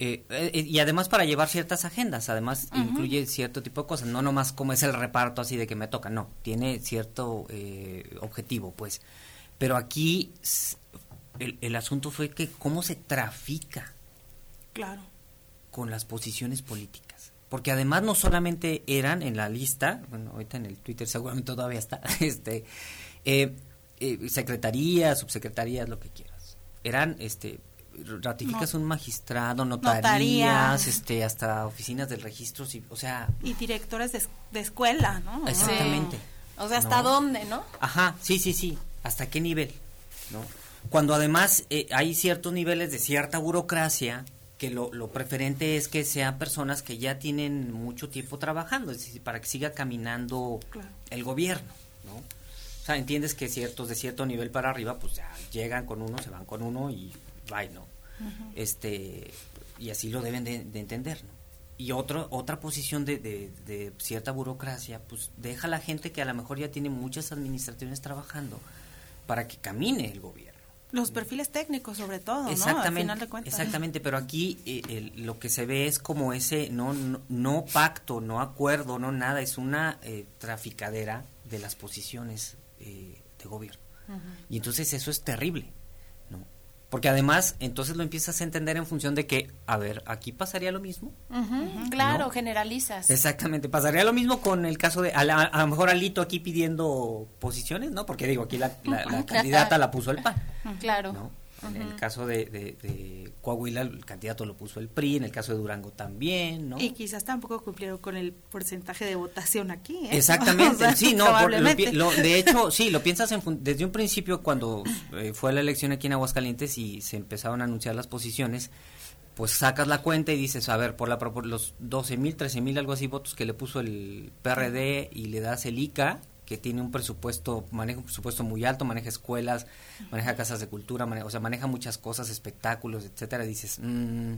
Eh, eh, y además para llevar ciertas agendas, además uh -huh. incluye cierto tipo de cosas, no nomás como es el reparto así de que me toca, no, tiene cierto eh, objetivo, pues. Pero aquí el, el, asunto fue que cómo se trafica.
Claro.
Con las posiciones políticas. Porque además no solamente eran en la lista, bueno, ahorita en el Twitter seguramente todavía está, este, secretarías, subsecretarías, lo que quieras eran este ratificas no. un magistrado, notarías, notarías, este hasta oficinas del registro, o sea,
y directores de, de escuela, ¿no?
Exactamente.
O sea, hasta no. dónde, ¿no?
Ajá, sí, sí, sí, hasta qué nivel, ¿no? Cuando además eh, hay ciertos niveles de cierta burocracia que lo, lo, preferente es que sean personas que ya tienen mucho tiempo trabajando, es decir, para que siga caminando claro. el gobierno, ¿no? O sea, entiendes que ciertos de cierto nivel para arriba, pues ya llegan con uno, se van con uno y bye, ¿no? Uh -huh. Este, y así lo deben de, de entender, ¿no? Y otro, otra posición de, de, de, cierta burocracia, pues deja a la gente que a lo mejor ya tiene muchas administraciones trabajando para que camine el gobierno.
Los perfiles técnicos, sobre todo,
exactamente,
¿no? Al final de cuentas.
Exactamente, pero aquí eh, el, lo que se ve es como ese, no, no, no, pacto, no acuerdo, no nada, es una eh, traficadera de las posiciones eh, de gobierno. Uh -huh. Y entonces eso es terrible, ¿no? Porque además, entonces lo empiezas a entender en función de que, a ver, aquí pasaría lo mismo.
claro, generalizas.
Exactamente, pasaría lo mismo con el caso de, a, lo mejor Alito aquí pidiendo posiciones, ¿no? Porque digo, aquí la, candidata la puso el PAN.
Claro.
En el caso de, Coahuila, el candidato lo puso el PRI, en el caso de Durango también, ¿no?
Y quizás tampoco cumplieron con el porcentaje de votación aquí, ¿eh?
Exactamente, sí, no, de hecho, sí, lo piensas desde un principio cuando eh, fue la elección aquí en Aguascalientes y se empezaron a anunciar las posiciones, pues sacas la cuenta y dices, a ver, por la los 12 mil, 13 mil, algo así, votos que le puso el PRD y le das el ICA, que tiene un presupuesto, maneja un presupuesto muy alto, maneja escuelas, maneja casas de cultura, maneja, o sea, maneja muchas cosas, espectáculos, etcétera, dices, mmm,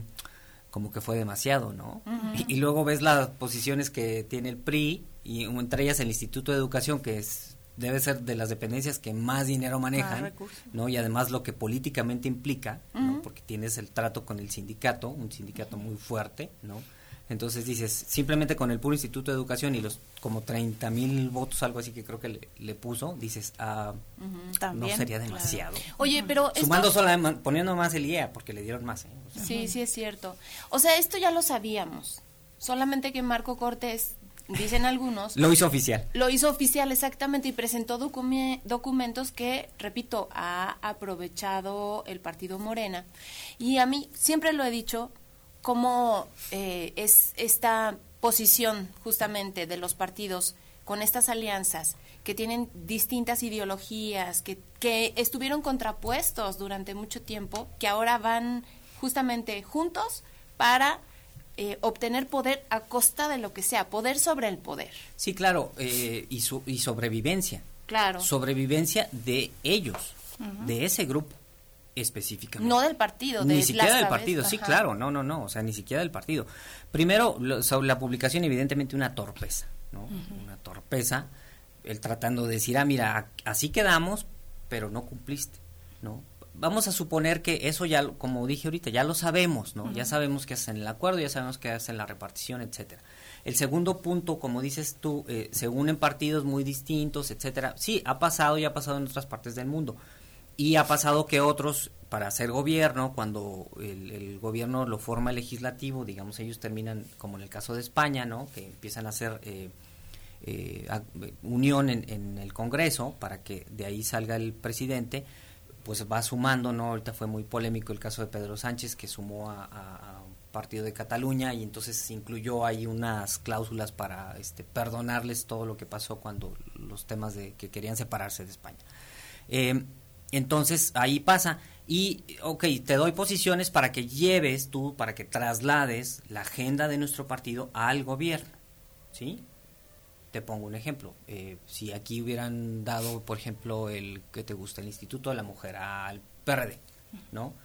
como que fue demasiado, ¿no? y, luego ves las posiciones que tiene el PRI, y entre ellas el Instituto de Educación, que es debe ser de las dependencias que más dinero manejan, ¿no? Y además lo que políticamente implica, ¿no? Porque tienes el trato con el sindicato, un sindicato muy fuerte, ¿no? Entonces dices, simplemente con el puro Instituto de Educación y los como 30 mil votos, algo así que creo que le, puso, dices, ah, no sería demasiado.
Oye, pero...
Sumando solamente, poniendo más el IEA, porque le dieron más. ¿eh?
sí, sí es cierto. O sea, esto ya lo sabíamos. Solamente que Marco Cortés, dicen algunos...
lo hizo oficial.
Lo hizo oficial, exactamente, y presentó documentos que, repito, ha aprovechado el partido Morena. Y a mí, siempre lo he dicho, cómo eh, es esta posición justamente de los partidos con estas alianzas que tienen distintas ideologías, que, que estuvieron contrapuestos durante mucho tiempo, que ahora van justamente juntos para eh, obtener poder a costa de lo que sea, poder sobre el poder.
Sí, claro, eh, y, su, y sobrevivencia.
Claro.
Sobrevivencia de ellos, de ese grupo específicamente.
No del partido,
Ni siquiera del partido, sí, claro, no, no, no, o sea, ni siquiera del partido. Primero, la publicación, evidentemente, una torpeza, ¿no? Una torpeza, el tratando de decir, ah, mira, así quedamos, pero no cumpliste, ¿no? Vamos a suponer que eso ya, como dije ahorita, ya lo sabemos, ¿no? Ya sabemos que hacen el acuerdo, ya sabemos que hacen la repartición, etcétera. El segundo punto, como dices tú, eh, se unen partidos muy distintos, etcétera. Sí, ha pasado y ha pasado en otras partes del mundo y ha pasado que otros, para hacer gobierno, cuando el, gobierno lo forma el legislativo, digamos, ellos terminan, como en el caso de España, ¿no? Que empiezan a hacer eh, eh, unión en, el Congreso para que de ahí salga el presidente, pues va sumando, ¿no? Ahorita fue muy polémico el caso de Pedro Sánchez, que sumó a, un partido de Cataluña y entonces incluyó ahí unas cláusulas para este, perdonarles todo lo que pasó cuando los temas de que querían separarse de España. Eh, entonces ahí pasa. Y, ok, te doy posiciones para que lleves tú, para que traslades la agenda de nuestro partido al gobierno. ¿Sí? Te pongo un ejemplo. Eh, si aquí hubieran dado, por ejemplo, el que te gusta, el Instituto de la Mujer al PRD, ¿no?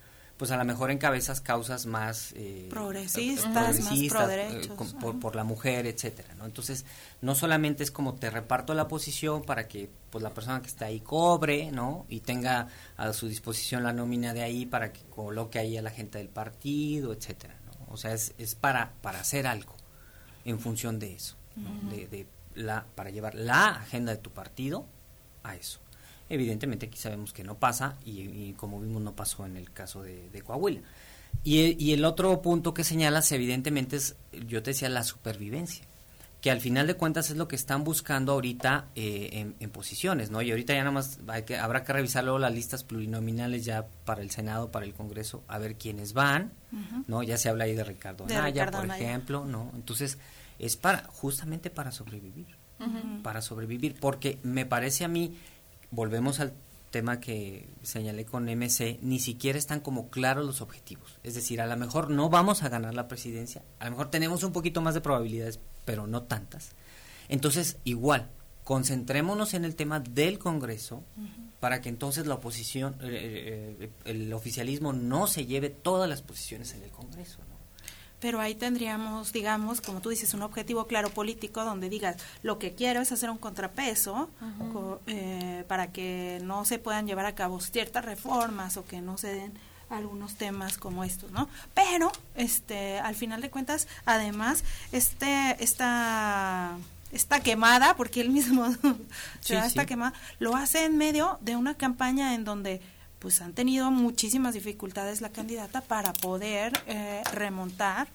Pues a lo mejor encabezas causas más
eh, progresistas, más pro
eh, por, la mujer, etcétera, ¿no? Entonces, no solamente es como te reparto la posición para que pues la persona que está ahí cobre, ¿no? Y tenga a su disposición la nómina de ahí para que coloque ahí a la gente del partido, etcétera, ¿no? O sea, es, es para para hacer algo en función de eso, de, de la para llevar la agenda de tu partido a eso. Evidentemente aquí sabemos que no pasa y, como vimos no pasó en el caso de, Coahuila. Y, el otro punto que señalas evidentemente es, yo te decía, la supervivencia que al final de cuentas es lo que están buscando ahorita eh, en, posiciones, ¿no? Y ahorita ya nada más hay que, habrá que revisar luego las listas plurinominales ya para el Senado, para el Congreso, a ver quiénes van, ¿no? Ya se habla ahí de Ricardo Anaya, por ejemplo, ¿no? Entonces, es para, justamente para sobrevivir, para sobrevivir, porque me parece a mí volvemos al tema que señalé con MC, ni siquiera están como claros los objetivos. Es decir, a lo mejor no vamos a ganar la presidencia, a lo mejor tenemos un poquito más de probabilidades, pero no tantas. Entonces, igual, concentrémonos en el tema del Congreso para que entonces la oposición, eh, eh, el oficialismo no se lleve todas las posiciones en el Congreso
pero ahí tendríamos, digamos, como tú dices, un objetivo claro político donde digas, lo que quiero es hacer un contrapeso eh, para que no se puedan llevar a cabo ciertas reformas o que no se den algunos temas como estos, ¿no? Pero, este, al final de cuentas, además, este, esta esta quemada, porque él mismo se da esta quemada, lo hace en medio de una campaña en donde pues han tenido muchísimas dificultades la candidata para poder eh, remontar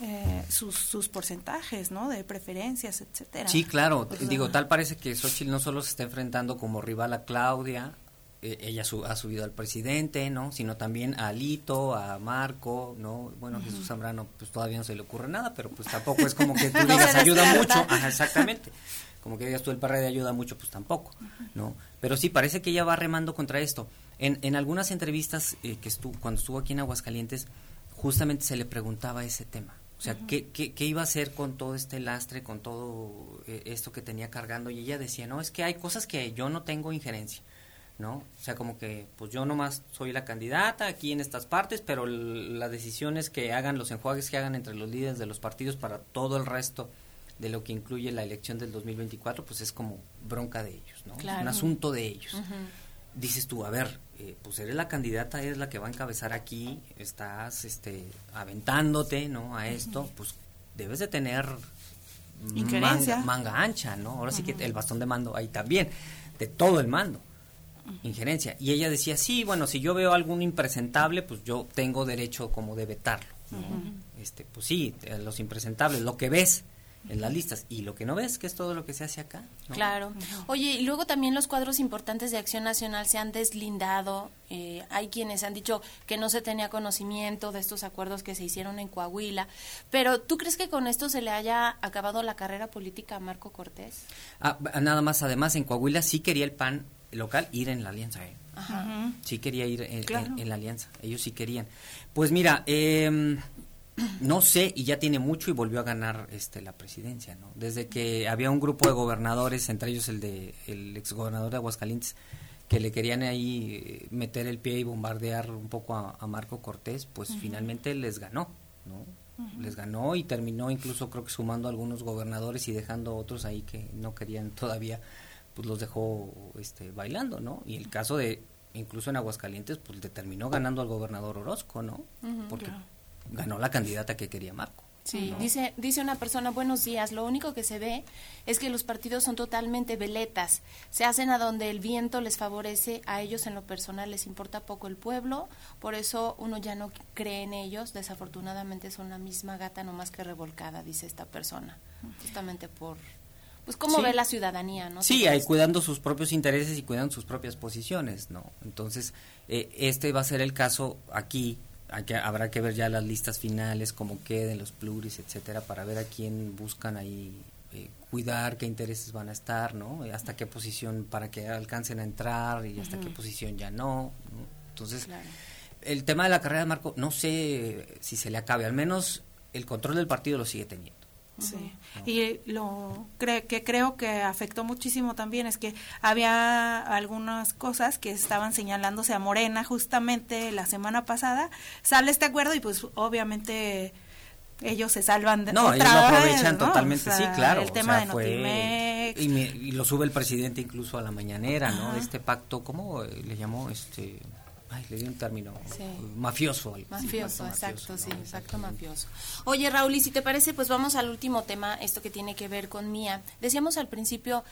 eh, sus, sus porcentajes, ¿no? De preferencias, etcétera.
Sí, claro. Digo, tal parece que Xochitl no solo se está enfrentando como rival a Claudia, eh, ella ha subido al presidente, ¿no? Sino también a Alito, a Marco, ¿no? Bueno, Jesús Zambrano, pues todavía no se le ocurre nada, pero pues tampoco es como que tú digas ayuda mucho. Ajá, exactamente. Como que digas tú el de ayuda mucho, pues tampoco, ¿no? Pero sí, parece que ella va remando contra esto. En, en algunas entrevistas eh, que estuvo, cuando estuvo aquí en Aguascalientes, justamente se le preguntaba ese tema. O sea, ¿qué, qué, qué, iba a hacer con todo este lastre, con todo eh, esto que tenía cargando? Y ella decía, no, es que hay cosas que yo no tengo injerencia, ¿no? O sea, como que, pues yo nomás soy la candidata aquí en estas partes, pero las decisiones que hagan, los enjuagues que hagan entre los líderes de los partidos para todo el resto de lo que incluye la elección del 2024, pues es como bronca de ellos, ¿no? Es un asunto de ellos. Dices tú, a ver, eh, pues eres la candidata, eres la que va a encabezar aquí, estás este, aventándote, ¿no? A esto, pues debes de tener manga, manga, ancha, ¿no? Ahora sí que el bastón de mando ahí también, de todo el mando, injerencia. Y ella decía, sí, bueno, si yo veo algún impresentable, pues yo tengo derecho como de vetarlo. este, pues sí, los impresentables, lo que ves, en las listas. Y lo que no ves, que es todo lo que se hace acá.
Claro. Oye, y luego también los cuadros importantes de Acción Nacional se han deslindado. Eh, hay quienes han dicho que no se tenía conocimiento de estos acuerdos que se hicieron en Coahuila. Pero, ¿tú crees que con esto se le haya acabado la carrera política a Marco Cortés?
Ah, nada más, además, en Coahuila sí quería el PAN local ir en la alianza. ¿eh? Sí quería ir en, la alianza. Ellos sí querían. Pues mira, eh, no sé y ya tiene mucho y volvió a ganar este la presidencia no desde que había un grupo de gobernadores entre ellos el de el exgobernador de Aguascalientes que le querían ahí eh, meter el pie y bombardear un poco a, Marco Cortés pues finalmente les ganó no les ganó y terminó incluso creo que sumando a algunos gobernadores y dejando a otros ahí que no querían todavía pues los dejó este bailando no y el caso de incluso en Aguascalientes pues le terminó ganando al gobernador Orozco no porque ganó la candidata que quería Marco.
Sí, dice, dice una persona, buenos días, lo único que se ve es que los partidos son totalmente veletas, se hacen a donde el viento les favorece, a ellos en lo personal les importa poco el pueblo, por eso uno ya no cree en ellos, desafortunadamente son la misma gata no más que revolcada, dice esta persona, justamente por, pues cómo ve la ciudadanía, ¿no?
Sí, ahí cuidando sus propios intereses y cuidando sus propias posiciones, ¿no? Entonces, eh, este va a ser el caso aquí habrá que ver ya las listas finales, cómo queden los pluris, etcétera, para ver a quién buscan ahí eh, cuidar, qué intereses van a estar, ¿no? Hasta qué posición para que alcancen a entrar y hasta qué posición ya no. Entonces, el tema de la carrera de Marco, no sé si se le acabe, al menos el control del partido lo sigue teniendo.
Sí. Y lo que creo que afectó muchísimo también es que había algunas cosas que estaban señalándose a Morena justamente la semana pasada. Sale este acuerdo y pues obviamente ellos se salvan de
no, ellos lo aprovechan totalmente, sí, claro.
El tema de fue,
y, y, lo sube el presidente incluso a la mañanera, ¿no? De este pacto, ¿cómo le llamó? este Ay, le di un término mafioso.
Mafioso, exacto, sí, exacto, mafioso. Oye, Raúl, y si te parece, pues vamos al último tema, esto que tiene que ver con Mía. Decíamos al principio,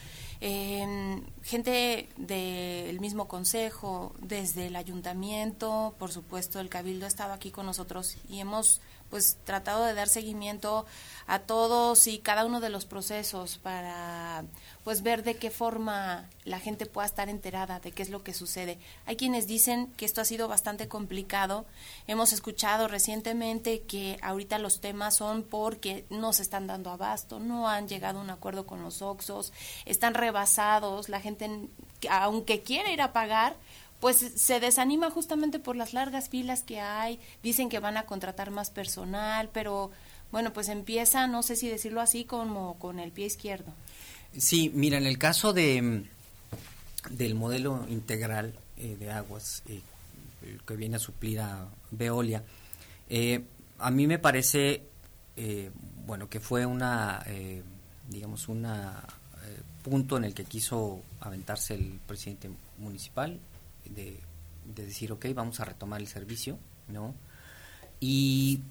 eh, gente del mismo consejo, desde el ayuntamiento, por supuesto, el cabildo estaba aquí con nosotros y hemos pues tratado de dar seguimiento a todos y cada uno de los procesos para pues ver de qué forma la gente pueda estar enterada de qué es lo que sucede. Hay quienes dicen que esto ha sido bastante complicado. Hemos escuchado recientemente que ahorita los temas son porque no se están dando abasto, no han llegado a un acuerdo con los Oxos, están rebasados, la gente aunque quiere ir a pagar, pues se desanima justamente por las largas filas que hay, dicen que van a contratar más personal, pero bueno, pues empieza, no sé si decirlo así, como con el pie izquierdo.
Sí, mira, en el caso de del modelo integral eh, de aguas eh, que viene a suplir a Veolia, eh, a mí me parece, bueno, que fue una, digamos, una punto en el que quiso aventarse el presidente municipal, de, decir, ok, vamos a retomar el servicio, ¿no? Y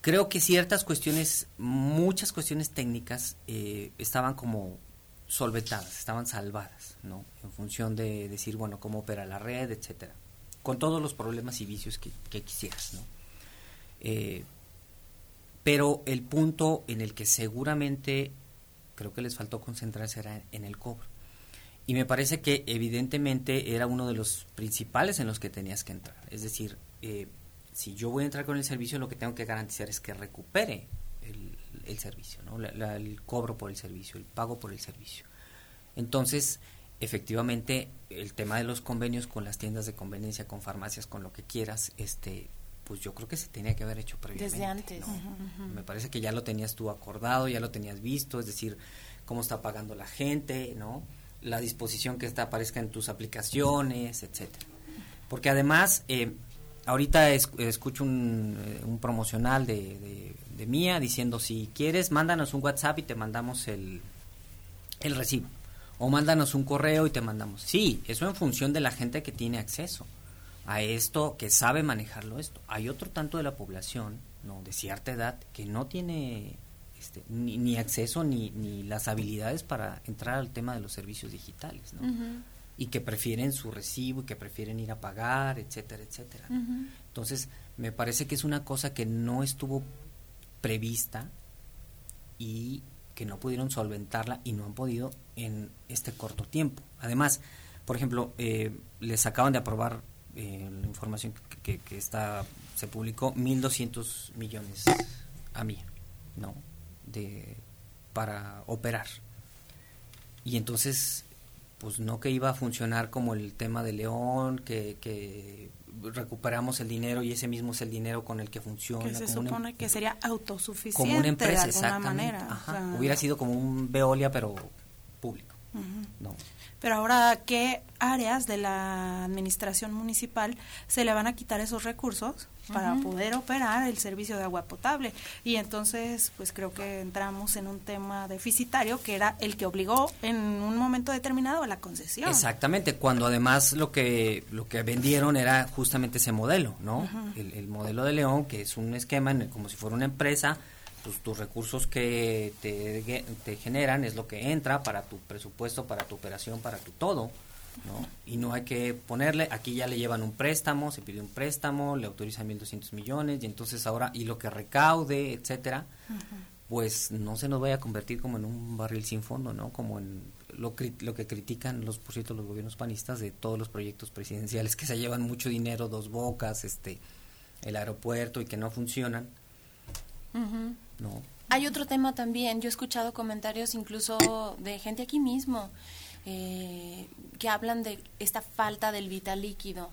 creo que ciertas cuestiones, muchas cuestiones técnicas eh, estaban como solventadas, estaban salvadas, ¿no? En función de decir, bueno, cómo opera la red, etcétera. con todos los problemas y vicios que, quisieras, ¿no? Eh, pero el punto en el que seguramente creo que les faltó concentrarse era en el cobro. Y me parece que evidentemente era uno de los principales en los que tenías que entrar. Es decir, eh, si yo voy a entrar con el servicio, lo que tengo que garantizar es que recupere el, servicio, ¿no? el cobro por el servicio, el pago por el servicio. Entonces, efectivamente, el tema de los convenios con las tiendas de conveniencia, con farmacias, con lo que quieras, este, pues yo creo que se tenía que haber hecho previamente.
Desde antes.
Me parece que ya lo tenías tú acordado, ya lo tenías visto, es decir, cómo está pagando la gente, ¿no? La disposición que está aparezca en tus aplicaciones, etcétera. Porque además, eh, ahorita escucho un, eh, promocional de, de, Mía diciendo, si quieres, mándanos un WhatsApp y te mandamos el, el recibo. O mándanos un correo y te mandamos. Sí, eso en función de la gente que tiene acceso a esto, que sabe manejarlo esto. Hay otro tanto de la población, no, de cierta edad, que no tiene este, ni, ni, acceso ni, ni las habilidades para entrar al tema de los servicios digitales, ¿no? Y que prefieren su recibo y que prefieren ir a pagar, etcétera, etcétera. Entonces, me parece que es una cosa que no estuvo prevista y que no pudieron solventarla y no han podido en este corto tiempo. Además, por ejemplo, eh, les acaban de aprobar eh, la información que, que, está se publicó 1.200 millones a mí, ¿no? De, para operar. Y entonces, pues no que iba a funcionar como el tema de León, que, que recuperamos el dinero y ese mismo es el dinero con el que funciona.
Que se supone que sería autosuficiente
como una empresa,
de alguna manera.
Ajá, Hubiera sido como un Veolia, pero No.
Pero ahora, ¿qué áreas de la administración municipal se le van a quitar esos recursos para poder operar el servicio de agua potable? Y entonces, pues creo que entramos en un tema deficitario que era el que obligó en un momento determinado a la concesión.
Exactamente, cuando además lo que lo que vendieron era justamente ese modelo, ¿no? El, el modelo de León, que es un esquema en el- como si fuera una empresa, pues tus recursos que te, te generan es lo que entra para tu presupuesto, para tu operación, para tu todo, ¿no? Y no hay que ponerle, aquí ya le llevan un préstamo, se pide un préstamo, le autorizan 1.200 millones y entonces ahora, y lo que recaude, etcétera, pues no se nos vaya a convertir como en un barril sin fondo, ¿no? Como en lo, lo que critican los, por cierto, los gobiernos panistas de todos los proyectos presidenciales que se llevan mucho dinero, dos bocas, este, el aeropuerto y que no funcionan. ¿No?
Hay otro tema también, yo he escuchado comentarios incluso de gente aquí mismo eh, que hablan de esta falta del vital líquido.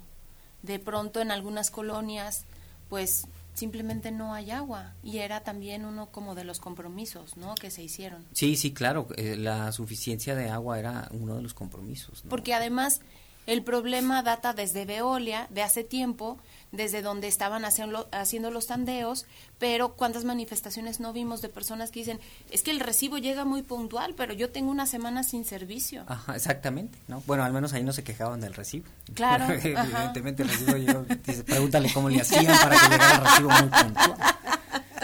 De pronto en algunas colonias, pues simplemente no hay agua y era también uno como de los compromisos, ¿no? Que se hicieron.
Sí, sí, claro, eh, la suficiencia de agua era uno de los compromisos, ¿no?
Porque además el problema data desde Veolia, de hace tiempo, desde donde estaban haciendo, haciendo los tandeos, pero cuántas manifestaciones no vimos de personas que dicen, es que el recibo llega muy puntual, pero yo tengo una semana sin servicio.
Ajá, exactamente, ¿no? Bueno, al menos ahí no se quejaban del recibo.
Claro.
Evidentemente el recibo dice, pregúntale cómo le hacían para que llegara el recibo muy puntual.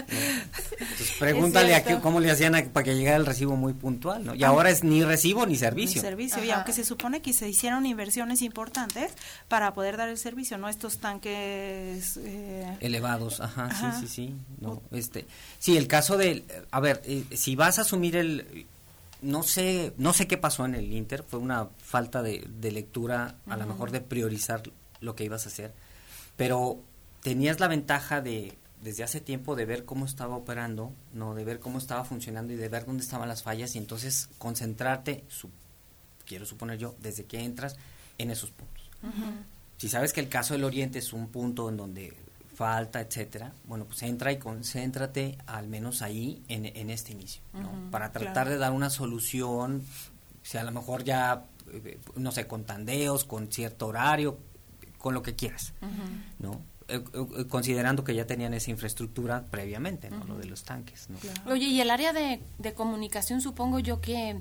Pregúntale a qué, cómo le hacían a- para que llegara el recibo muy puntual, ¿no? Y ahora es ni recibo ni servicio.
Ni servicio. Y aunque se supone que se hicieron inversiones importantes para poder dar el servicio, ¿no? Estos tanques... eh,
elevados ajá,
Ajá.
sí sí sí no este sí el caso del a ver eh, si vas a asumir el no sé no sé qué pasó en el Inter fue una falta de, de lectura a lo mejor de priorizar lo que ibas a hacer pero tenías la ventaja de desde hace tiempo de ver cómo estaba operando no de ver cómo estaba funcionando y de ver dónde estaban las fallas y entonces concentrarte su- quiero suponer yo desde que entras en esos puntos si sabes que el caso del Oriente es un punto en donde falta, etcétera, bueno, pues entra y concéntrate al menos ahí en, en este inicio, ¿no? Para tratar
claro.
de dar una solución, si a lo mejor ya, eh, no sé, con tandeos, con cierto horario, con lo que quieras, ¿no? Eh, eh, considerando que ya tenían esa infraestructura previamente, ¿no? Lo de los tanques, ¿no?
Oye, y el área de, de comunicación supongo yo que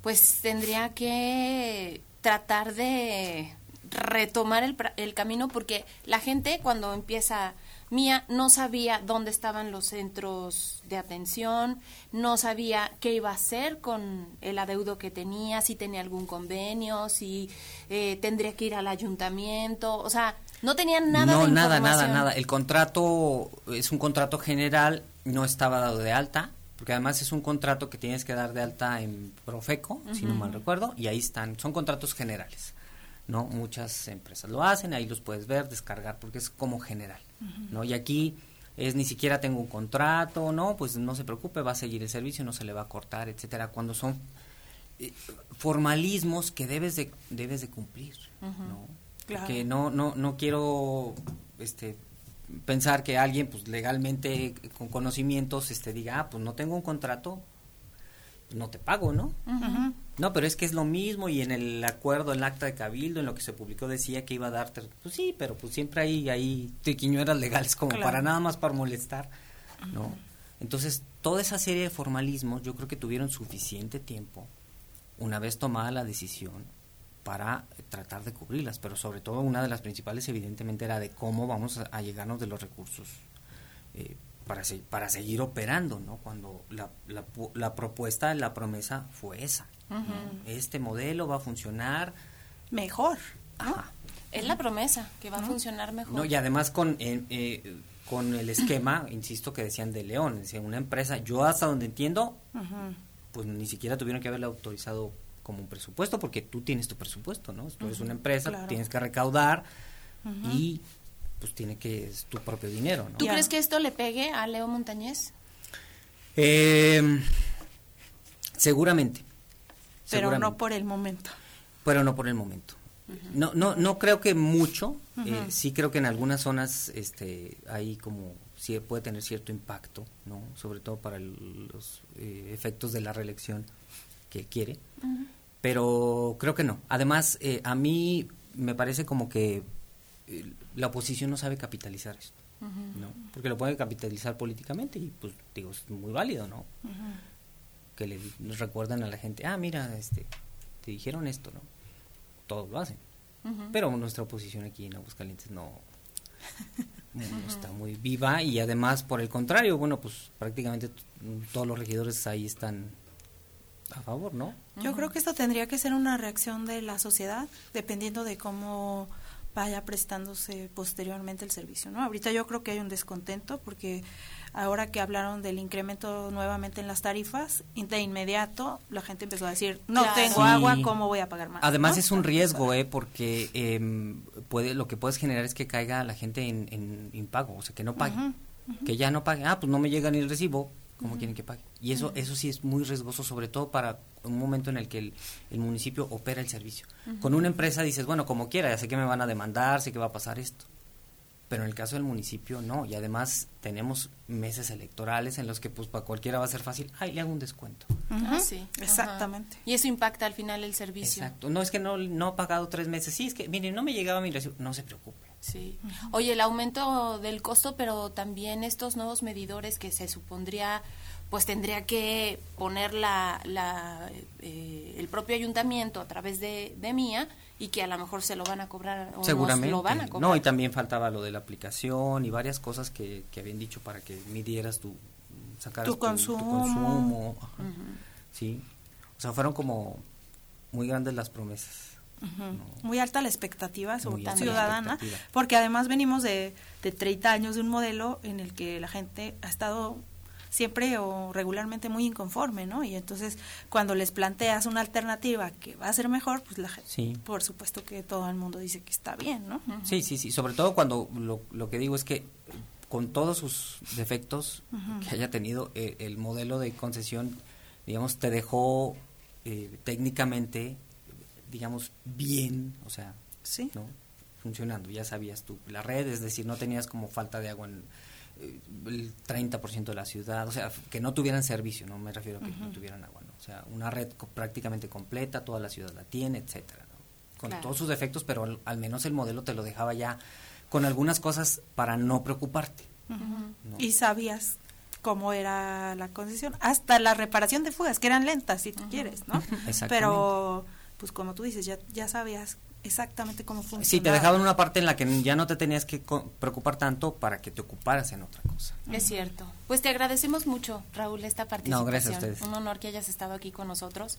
pues tendría que tratar de retomar el, el camino porque la gente cuando empieza Mía no sabía dónde estaban los centros de atención, no sabía qué iba a hacer con el adeudo que tenía, si tenía algún convenio, si eh, tendría que ir al ayuntamiento, o sea, no tenía nada
no,
de
nada, nada, nada. El contrato es un contrato general, no estaba dado de alta, porque además es un contrato que tienes que dar de alta en Profeco, si no mal recuerdo, y ahí están, son contratos generales. ¿no? Muchas empresas lo hacen, ahí los puedes ver, descargar, porque es como general. ¿No? Y aquí es ni siquiera tengo un contrato, no, pues no se preocupe, va a seguir el servicio, no se le va a cortar, etcétera, cuando son eh, formalismos que debes de debes de cumplir, ¿no?
Claro.
Porque no no no quiero este pensar que alguien pues legalmente con conocimientos este diga, ah, pues no tengo un contrato, no te pago, ¿no?
Ujú.
No, pero es que es lo mismo y en el acuerdo, el acta de cabildo, en lo que se publicó decía que iba a darte, pues sí, pero pues siempre hay ahí triquiñuelas legales como
Claro.
para nada más para molestar, ¿no? Entonces, toda esa serie de formalismos yo creo que tuvieron suficiente tiempo una vez tomada la decisión para tratar de cubrirlas, pero sobre todo una de las principales evidentemente era de cómo vamos a, a llegarnos de los recursos eh, para, se- para seguir operando, ¿no? Cuando la, la, la propuesta, la promesa fue esa. Este modelo va a funcionar
mejor.
Ajá.
Es la promesa, que va a funcionar mejor.
No, y además con, eh, eh, con el esquema, insisto, que decían de León, una empresa, yo hasta donde entiendo, pues ni siquiera tuvieron que haberle autorizado como un presupuesto, porque tú tienes tu presupuesto, ¿no? Tú eres una empresa,
claro.
tienes que recaudar y pues tiene que, es tu propio dinero, ¿no?
¿Tú crees que esto le pegue a Leo Montañez?
Eh, seguramente.
Pero no por el momento.
pero no por el momento. No, no, no creo que mucho. Eh, sí creo que en algunas zonas, este, hay como sí puede tener cierto impacto, no, sobre todo para el- los eh, efectos de la reelección que quiere. Pero creo que no. Además, eh, a mí me parece como que la oposición no sabe capitalizar esto, ¿no? Porque lo puede capitalizar políticamente y, pues, digo, es muy válido, ¿no? Que le recuerdan a la gente, ah, mira, este, te dijeron esto, ¿no? Todos lo hacen. Pero nuestra oposición aquí en Aguascalientes no, no está muy viva y además, por el contrario, bueno, pues prácticamente todos los regidores ahí están a favor, ¿no?
Yo creo que esto tendría que ser una reacción de la sociedad, dependiendo de cómo vaya prestándose posteriormente el servicio, ¿no? Ahorita yo creo que hay un descontento porque ahora que hablaron del incremento nuevamente en las tarifas, de inmediato la gente empezó a decir, no
Claro.
tengo
Sí.
agua, ¿cómo voy a pagar más?
Además
¿no?
es un riesgo, ¿eh? Porque em, puede, lo que puedes generar es que caiga la gente en, en impago, o sea, que no pague. Que ya no pague, ah, pues no me llega ni el recibo, ¿cómo quieren que pague? Y eso, eso sí es muy riesgoso, sobre todo para un momento en el que el, el municipio opera el servicio. Con una empresa dices, bueno, como quiera, ya sé que me van a demandar, sé que va a pasar esto. Pero en el caso del municipio, no. Y además tenemos meses electorales en los que, pues, para cualquiera va a ser fácil, ay, le hago un descuento.
Ah, sí.
Exactamente.
Ajá. Y eso impacta al final el servicio.
Exacto. No, es que no, no he pagado tres meses. Sí, es que, mire, no me llegaba mi recibo. No se preocupe.
Sí. Oye, el aumento del costo, pero también estos nuevos medidores que se supondría, pues tendría que poner la, la, eh, el propio ayuntamiento a través de, de Mía y que a lo mejor se lo van a cobrar o
Seguramente.
lo van a cobrar.
No, y también faltaba lo de la aplicación y varias cosas que, que habían dicho para que midieras tu, sacaras
Tu consumo.
consumo, ajá. Sí. O sea, fueron como muy grandes las promesas.
Muy alta la expectativa, sobre ciudadana,
expectativa.
porque además venimos de, de 30 años de un modelo en el que la gente ha estado siempre o regularmente muy inconforme, ¿no? Y entonces cuando les planteas una alternativa que va a ser mejor, pues la gente,
Sí.
por supuesto que todo el mundo dice que está bien, ¿no?
Sí, sí, sí. Sobre todo cuando lo, lo que digo es que con todos sus defectos que haya tenido, eh, el modelo de concesión, digamos, te dejó eh, técnicamente, digamos, bien, o sea,
Sí.
¿no? funcionando. Ya sabías tú la red, es decir, no tenías como falta de agua en el 30% de la ciudad, o sea, que no tuvieran servicio, no me refiero a que no tuvieran agua, ¿no? o sea, una red co- prácticamente completa, toda la ciudad la tiene, etcétera, ¿no? con
Claro.
todos sus defectos, pero al, al menos el modelo te lo dejaba ya con algunas cosas para no preocuparte. No.
Y sabías cómo era la concesión, hasta la reparación de fugas, que eran lentas, si tú quieres, ¿no?
Exactamente.
Pero, pues como tú dices, ya, ya sabías exactamente cómo funciona.
Sí, te dejaban una parte en la que ya no te tenías que preocupar tanto para que te ocuparas en otra cosa.
Es cierto. Pues te agradecemos mucho, Raúl, esta participación.
No, gracias a ustedes.
Un honor que hayas estado aquí con nosotros.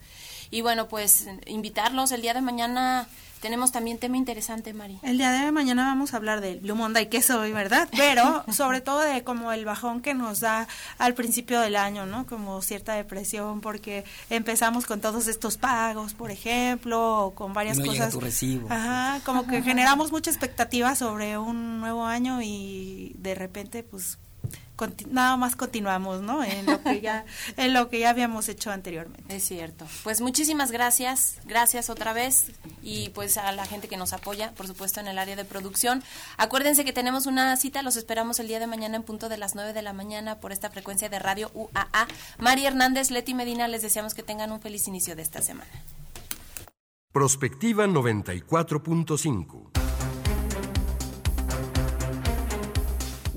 Y bueno, pues invitarlos el día de mañana tenemos también tema interesante, Mari.
El día de mañana vamos a hablar del Blue Monday, que soy, ¿verdad? Pero sobre todo de como el bajón que nos da al principio del año, ¿no? Como cierta depresión, porque empezamos con todos estos pagos, por ejemplo, o con varias
no
cosas.
Llega tu recibo.
Ajá, como que generamos mucha expectativa sobre un nuevo año y de repente, pues nada más continuamos, ¿no? En lo que ya en lo que ya habíamos hecho anteriormente.
Es cierto. Pues muchísimas gracias, gracias otra vez y pues a la gente que nos apoya, por supuesto en el área de producción. Acuérdense que tenemos una cita, los esperamos el día de mañana en punto de las 9 de la mañana por esta frecuencia de radio UAA. María Hernández, Leti Medina, les deseamos que tengan un feliz inicio de esta semana.
Prospectiva 94.5